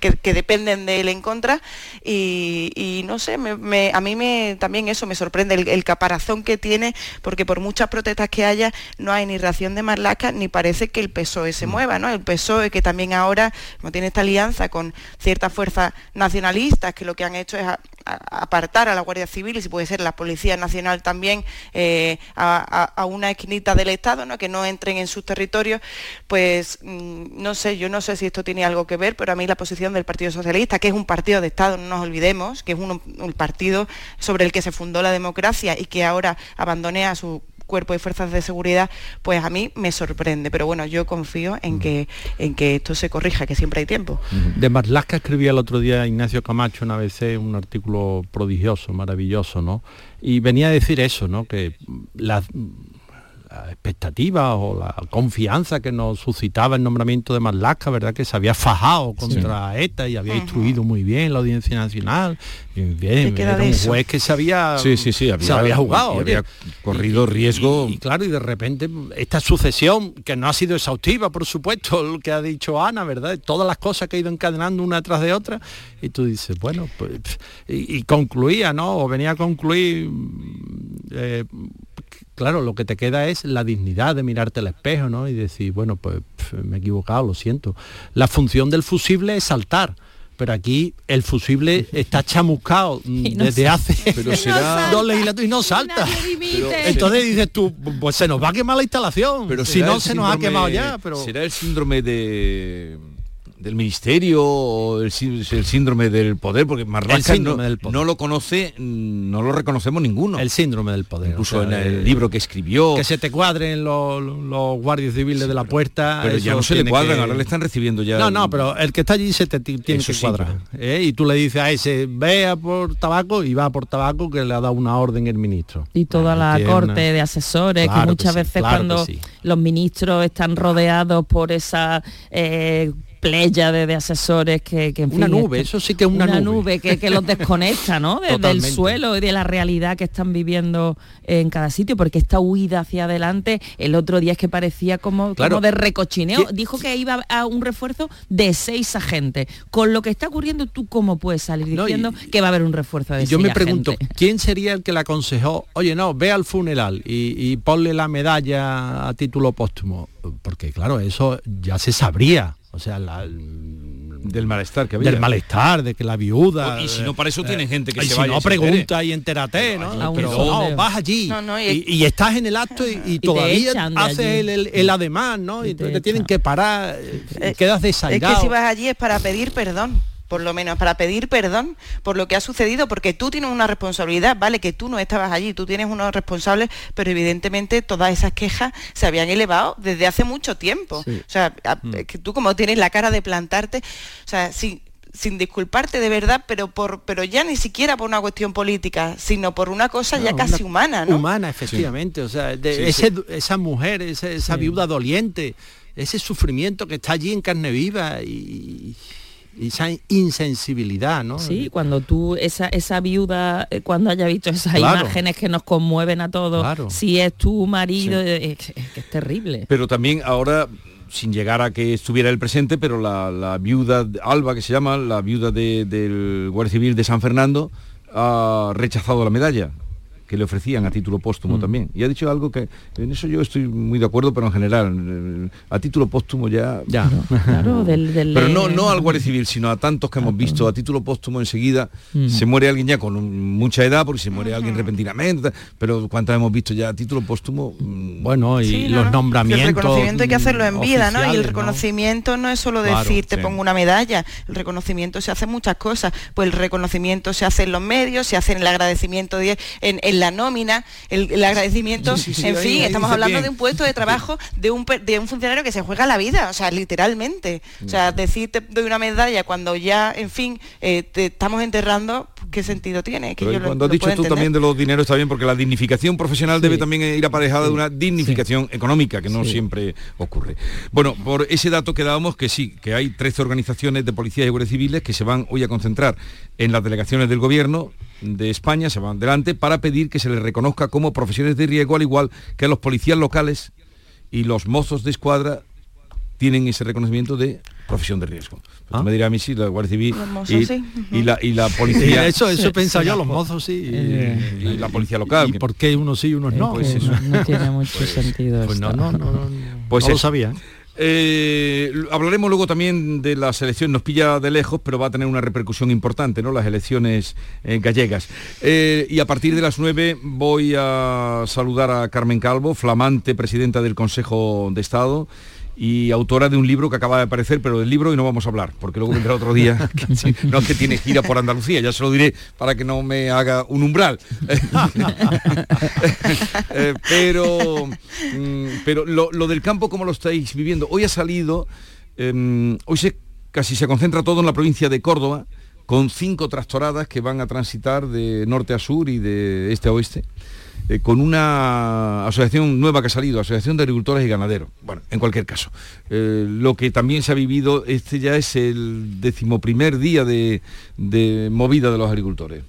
Speaker 40: que, dependen de él en contra. Y, no sé, a mí me, también eso me sorprende, el caparazón que tiene, porque por muchas protestas que haya, no hay ni reacción de Marlaska, ni parece que el PSOE se mueva, ¿no? El PSOE que también ahora, como tiene esta alianza con ciertas fuerzas nacionalistas, que lo que han hecho es a- a- apartar a la Guardia Civil y si puede ser la Policía Nacional también eh, a, a- una esquinita del Estado, ¿no? que no entren en sus territorios, pues mm, no sé, yo no sé si esto tiene algo que ver, pero a mí la posición del Partido Socialista, que es un partido de Estado, no nos olvidemos, que es un, un partido sobre el que se fundó la democracia y que ahora abandone a su cuerpo de fuerzas de seguridad, pues a mí me sorprende. Pero bueno, yo confío en que, en que esto se corrija, que siempre hay tiempo.
Speaker 41: De Marlaska escribía el otro día Ignacio Camacho en ABC un artículo prodigioso, maravilloso, ¿no? Y venía a decir eso, ¿no? Que las la expectativa o la confianza que nos suscitaba el nombramiento de Marlaska, ¿verdad? Que se había fajado contra ETA y había instruido muy bien la Audiencia Nacional. Y bien, era un
Speaker 40: eso?
Speaker 41: juez que se había,
Speaker 1: Sí, sí, sí, había-
Speaker 41: se había jugado.
Speaker 1: y había corrido riesgo.
Speaker 41: Y, y claro, y de repente esta sucesión, que no ha sido exhaustiva, por supuesto, lo que ha dicho Ana, ¿verdad? Todas las cosas que ha ido encadenando una tras de otra, y tú dices, bueno, pues, y, y concluía, ¿no? O venía a concluir, eh, claro, lo que te queda es la dignidad de mirarte al espejo, ¿no? Y decir, bueno, pues me he equivocado, lo siento. La función del fusible es saltar. Pero aquí el fusible está chamuscado
Speaker 42: no
Speaker 41: desde hace
Speaker 1: Pero será-
Speaker 41: dos legislaturas y no salta.
Speaker 1: Pero-
Speaker 41: Entonces dices tú, pues se nos va a quemar la instalación.
Speaker 1: Pero
Speaker 41: si no se nos ha quemado ya, pero
Speaker 1: será el síndrome de del ministerio o el, sí- el síndrome del poder porque Marlaska no,
Speaker 41: del poder.
Speaker 1: no lo conoce mm, no lo reconocemos ninguno
Speaker 41: el síndrome del poder.
Speaker 1: incluso
Speaker 41: o sea,
Speaker 1: en el
Speaker 41: eh,
Speaker 1: libro que escribió
Speaker 41: que se te cuadren los, los guardias civiles de la puerta.
Speaker 1: pero ya no se le cuadran
Speaker 41: que-
Speaker 1: ahora le están recibiendo ya
Speaker 41: No, no, pero el que está allí se te ti- tiene
Speaker 1: Eso
Speaker 41: que
Speaker 1: sí,
Speaker 41: cuadrar. ¿eh? Y tú le dices a ese, ve a por tabaco y va a por tabaco que le ha dado una orden el ministro.
Speaker 42: y toda la corte de asesores,
Speaker 41: Claro
Speaker 42: que
Speaker 41: que
Speaker 42: muchas
Speaker 41: sí,
Speaker 42: veces
Speaker 41: claro
Speaker 42: cuando
Speaker 41: sí.
Speaker 42: los ministros están rodeados por esa eh, pléyade de asesores que, que en
Speaker 41: Una
Speaker 42: fin,
Speaker 41: nube,
Speaker 42: esto-
Speaker 41: eso sí que es una nube.
Speaker 42: que, que los desconecta, ¿no? De- del suelo y de la realidad que están viviendo en cada sitio, porque esta huida hacia adelante, el otro día es que parecía como,
Speaker 41: Claro.
Speaker 42: como de recochineo.
Speaker 41: ¿Qué-
Speaker 42: Dijo que iba a un refuerzo de seis agentes. Con lo que está ocurriendo, ¿tú cómo puedes salir
Speaker 41: No, y-
Speaker 42: diciendo que va a haber un refuerzo de
Speaker 41: Y yo
Speaker 42: seis
Speaker 41: me pregunto? ¿quién sería el que le aconsejó, oye, no, ve al funeral y, y ponle la medalla a título póstumo? Porque claro, eso ya se sabría. O sea, la-
Speaker 1: Del malestar que había.
Speaker 41: del malestar, de que la viuda...
Speaker 1: Y si no, para eso tienen gente que
Speaker 41: y
Speaker 1: se
Speaker 41: si
Speaker 1: vaya y
Speaker 41: no,
Speaker 1: entere.
Speaker 41: pregunta y entérate, ¿no? Pero no, vas allí
Speaker 40: No, no, y-
Speaker 41: y, y estás en el acto y, y todavía haces el, el- el ademán, ¿no? Y entonces te tienen que parar, eh, quedas
Speaker 40: Es
Speaker 41: desairado.
Speaker 40: que si vas allí es para pedir perdón, por lo menos, para pedir perdón por lo que ha sucedido, porque tú tienes una responsabilidad, vale, que tú no estabas allí, tú tienes unos responsables, pero evidentemente todas esas quejas se habían elevado desde hace mucho tiempo.
Speaker 41: Sí.
Speaker 40: O sea, a-
Speaker 41: Mm.
Speaker 40: es que tú como tienes la cara de plantarte, o sea, sin sin disculparte de verdad, pero por pero ya ni siquiera por una cuestión política, sino por una cosa ya casi humana, ¿no?
Speaker 41: Humana, efectivamente. O sea, de-
Speaker 40: Sí,
Speaker 41: ese-
Speaker 40: sí.
Speaker 41: esa mujer, esa viuda doliente, ese sufrimiento que está allí en carne viva y esa insensibilidad, ¿no?
Speaker 42: Sí, cuando tú, esa, esa viuda, eh, cuando haya visto esas
Speaker 41: Claro.
Speaker 42: imágenes que nos conmueven a todos,
Speaker 1: Claro.
Speaker 42: si es tu marido,
Speaker 1: Sí.
Speaker 42: es, que es terrible.
Speaker 1: Pero también ahora, sin llegar a que estuviera el presente, pero la, la viuda Alba, que se llama, la viuda de- del Guardia Civil de San Fernando, ha rechazado la medalla que le ofrecían a título póstumo
Speaker 41: Mm.
Speaker 1: también. Y ha dicho algo que en eso yo estoy muy de acuerdo, pero en general, eh, a título póstumo ya...
Speaker 41: Ya.
Speaker 42: Claro, del, del-
Speaker 1: Pero no, no al Guardia Civil, sino a tantos que hemos visto a título póstumo enseguida.
Speaker 41: Mm.
Speaker 1: Se muere alguien ya con un- mucha edad, porque se muere alguien repentinamente, pero cuántas hemos visto ya a título póstumo. mm,
Speaker 41: Bueno, y
Speaker 40: Sí, no,
Speaker 41: los
Speaker 40: no.
Speaker 41: nombramientos.
Speaker 40: El reconocimiento hay que hacerlo en vida, ¿no? Y el reconocimiento ¿no? es solo
Speaker 41: Claro,
Speaker 40: decir te
Speaker 41: sí.
Speaker 40: pongo una medalla. El reconocimiento se hace en muchas cosas. Pues el reconocimiento se hace en los medios, se hace en el agradecimiento de- en, en la nómina, el, el agradecimiento,
Speaker 1: Sí, sí, sí,
Speaker 40: en fin, estamos hablando
Speaker 1: bien.
Speaker 40: de un puesto de trabajo de un de un funcionario que se juega la vida, o sea, literalmente. O sea, decir te doy una medalla cuando ya, en fin, eh, te estamos enterrando, ¿qué sentido tiene? Que
Speaker 1: Pero
Speaker 40: yo
Speaker 1: y
Speaker 40: lo-
Speaker 1: cuando has dicho tú
Speaker 40: entender.
Speaker 1: también de los dineros está bien, porque la dignificación profesional debe también ir aparejada de una dignificación económica, que no siempre ocurre. Bueno, por ese dato quedábamos que sí, que hay 13 organizaciones de policías y guardias civiles que se van hoy a concentrar en las delegaciones del gobierno de España, se van delante, para pedir que se les reconozca como profesiones de riesgo, al igual que a los policías locales y los mozos de escuadra tienen ese reconocimiento de profesión de riesgo. Tú me dirás a mí sí, la Guardia Civil
Speaker 40: Los mozos,
Speaker 1: y,
Speaker 40: sí.
Speaker 1: y la, y la policía.
Speaker 41: Eso, eso he pensado yo, los mozos sí. Y,
Speaker 1: Eh, y la policía local.
Speaker 41: ¿Y por qué unos sí y unos no?
Speaker 1: pues eso.
Speaker 42: No tiene mucho sentido.
Speaker 41: Pues no,
Speaker 42: esto.
Speaker 41: no, no, no,
Speaker 1: Pues
Speaker 41: no lo
Speaker 1: eso.
Speaker 41: sabía.
Speaker 1: Eh, hablaremos luego también de las elecciones, nos pilla de lejos, pero va a tener una repercusión importante, ¿no? Las elecciones eh, gallegas. Eh, y a partir de las 9 voy a saludar a Carmen Calvo, flamante presidenta del Consejo de Estado y autora de un libro que acaba de aparecer, pero del libro y no vamos a hablar, porque luego vendrá otro día, que no es que tiene gira por Andalucía, ya se lo diré para que no me haga un umbral. Eh, pero mm, pero lo, lo del campo, ¿cómo lo estáis viviendo? Hoy ha salido, em, hoy se, casi se concentra todo en la provincia de Córdoba, con cinco tractoradas que van a transitar de norte a sur y de este a oeste, eh, con una asociación nueva que ha salido, Asociación de Agricultores y Ganaderos. Bueno, en cualquier caso, eh, lo que también se ha vivido, este ya es el decimoprimer día de, de movida de los agricultores.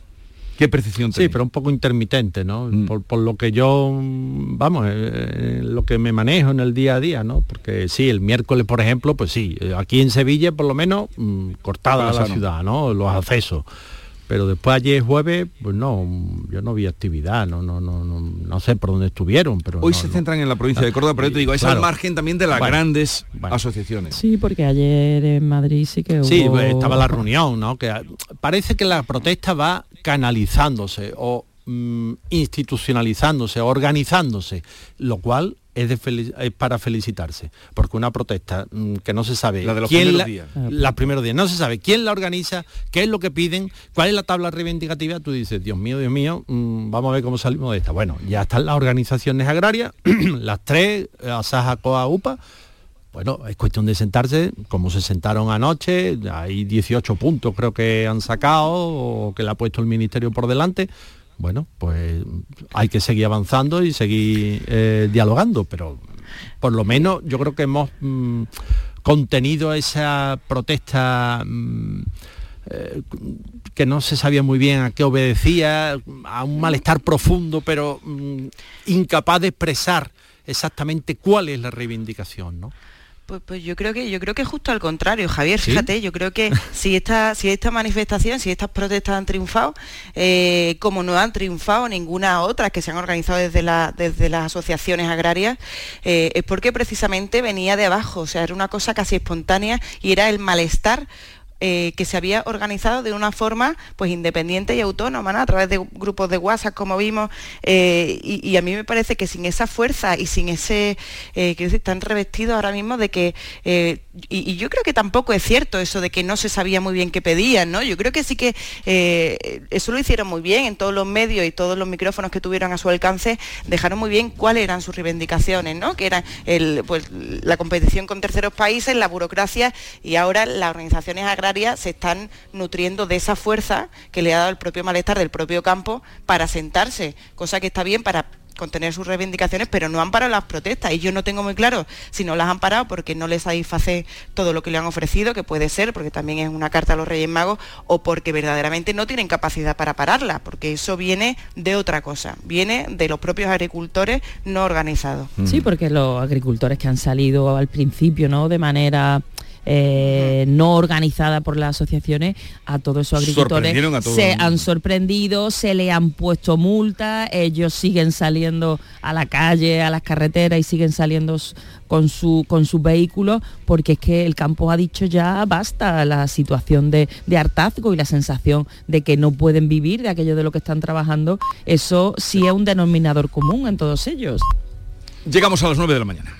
Speaker 1: ¿Qué percepción
Speaker 41: Sí, pero un poco intermitente, ¿no?
Speaker 1: Mm.
Speaker 41: Por, por lo que yo, vamos, eh, lo que me manejo en el día a día, ¿no? Porque sí, el miércoles, por ejemplo, pues sí, aquí en Sevilla, por lo menos, mm, cortada la ciudad, ¿no? Los accesos. Pero después ayer jueves, pues no, yo no vi actividad, no, no, no, no, no sé por dónde estuvieron, pero
Speaker 1: Hoy
Speaker 41: no,
Speaker 1: se
Speaker 41: no.
Speaker 1: centran en la provincia de Córdoba, pero yo te digo, es al margen también de las
Speaker 41: Bueno,
Speaker 1: grandes asociaciones.
Speaker 42: Sí, porque ayer en Madrid sí que hubo...
Speaker 41: Sí, pues, estaba la reunión, ¿no? Que parece que la protesta va canalizándose o mm, institucionalizándose, organizándose, lo cual es, de felici- es para felicitarse, porque una protesta mm, que no se sabe
Speaker 1: La de los
Speaker 41: quién
Speaker 1: primeros
Speaker 41: la,
Speaker 1: días.
Speaker 41: los primeros días, no se sabe quién la organiza, qué es lo que piden, cuál es la tabla reivindicativa, tú dices, Dios mío, Dios mío, mm, vamos a ver cómo salimos de esta. Bueno, ya están las organizaciones agrarias, las tres, eh, Asaja, Coa, UPA, bueno, es cuestión de sentarse, como se sentaron anoche, hay 18 puntos creo que han sacado o que le ha puesto el Ministerio por delante. Bueno, pues hay que seguir avanzando y seguir eh, dialogando, pero por lo menos yo creo que hemos mm, contenido esa protesta mm, eh, que no se sabía muy bien a qué obedecía, a un malestar profundo, pero mm, incapaz de expresar exactamente cuál es la reivindicación, ¿no?
Speaker 40: Pues, pues, yo creo que yo creo que justo al contrario, Javier. Fíjate, yo creo que si esta si esta manifestación, si estas protestas han triunfado, eh, como no han triunfado ninguna otra que se han organizado desde la, desde las asociaciones agrarias, eh, es porque precisamente venía de abajo, o sea, era una cosa casi espontánea y era el malestar eh, que se había organizado de una forma pues independiente y autónoma, a través de grupos de WhatsApp, como vimos, eh, y, a mí me parece que sin esa fuerza y sin ese, eh, que están revestidos ahora mismo de que, eh, y, yo creo que tampoco es cierto eso de que no se sabía muy bien qué pedían, ¿no? Yo creo que sí que eso lo hicieron muy bien en todos los medios y todos los micrófonos que tuvieron a su alcance, dejaron muy bien cuáles eran sus reivindicaciones, ¿no? Que eran pues, la competición con terceros países, la burocracia y ahora las organizaciones agrarias se están nutriendo de esa fuerza que le ha dado el propio malestar del propio campo para sentarse, cosa que está bien para contener sus reivindicaciones, pero no han parado las protestas. Y yo no tengo muy claro si no las han parado porque no les satisface todo lo que le han ofrecido, que puede ser, porque también es una carta a los Reyes Magos, o porque verdaderamente no tienen capacidad para pararla, porque eso viene de otra cosa, viene de los propios agricultores no organizados.
Speaker 42: Sí, porque los agricultores que han salido al principio, ¿no? De manera eh, no organizada por las asociaciones, a todos esos agricultores se han sorprendido, se le han puesto multas, ellos siguen saliendo a la calle, a las carreteras y siguen saliendo con su con sus vehículos porque es que el campo ha dicho ya basta la situación de, de, hartazgo y la sensación de que no pueden vivir de aquello de lo que están trabajando. Eso sí es un denominador común en todos ellos.
Speaker 1: Llegamos a las 9 de la mañana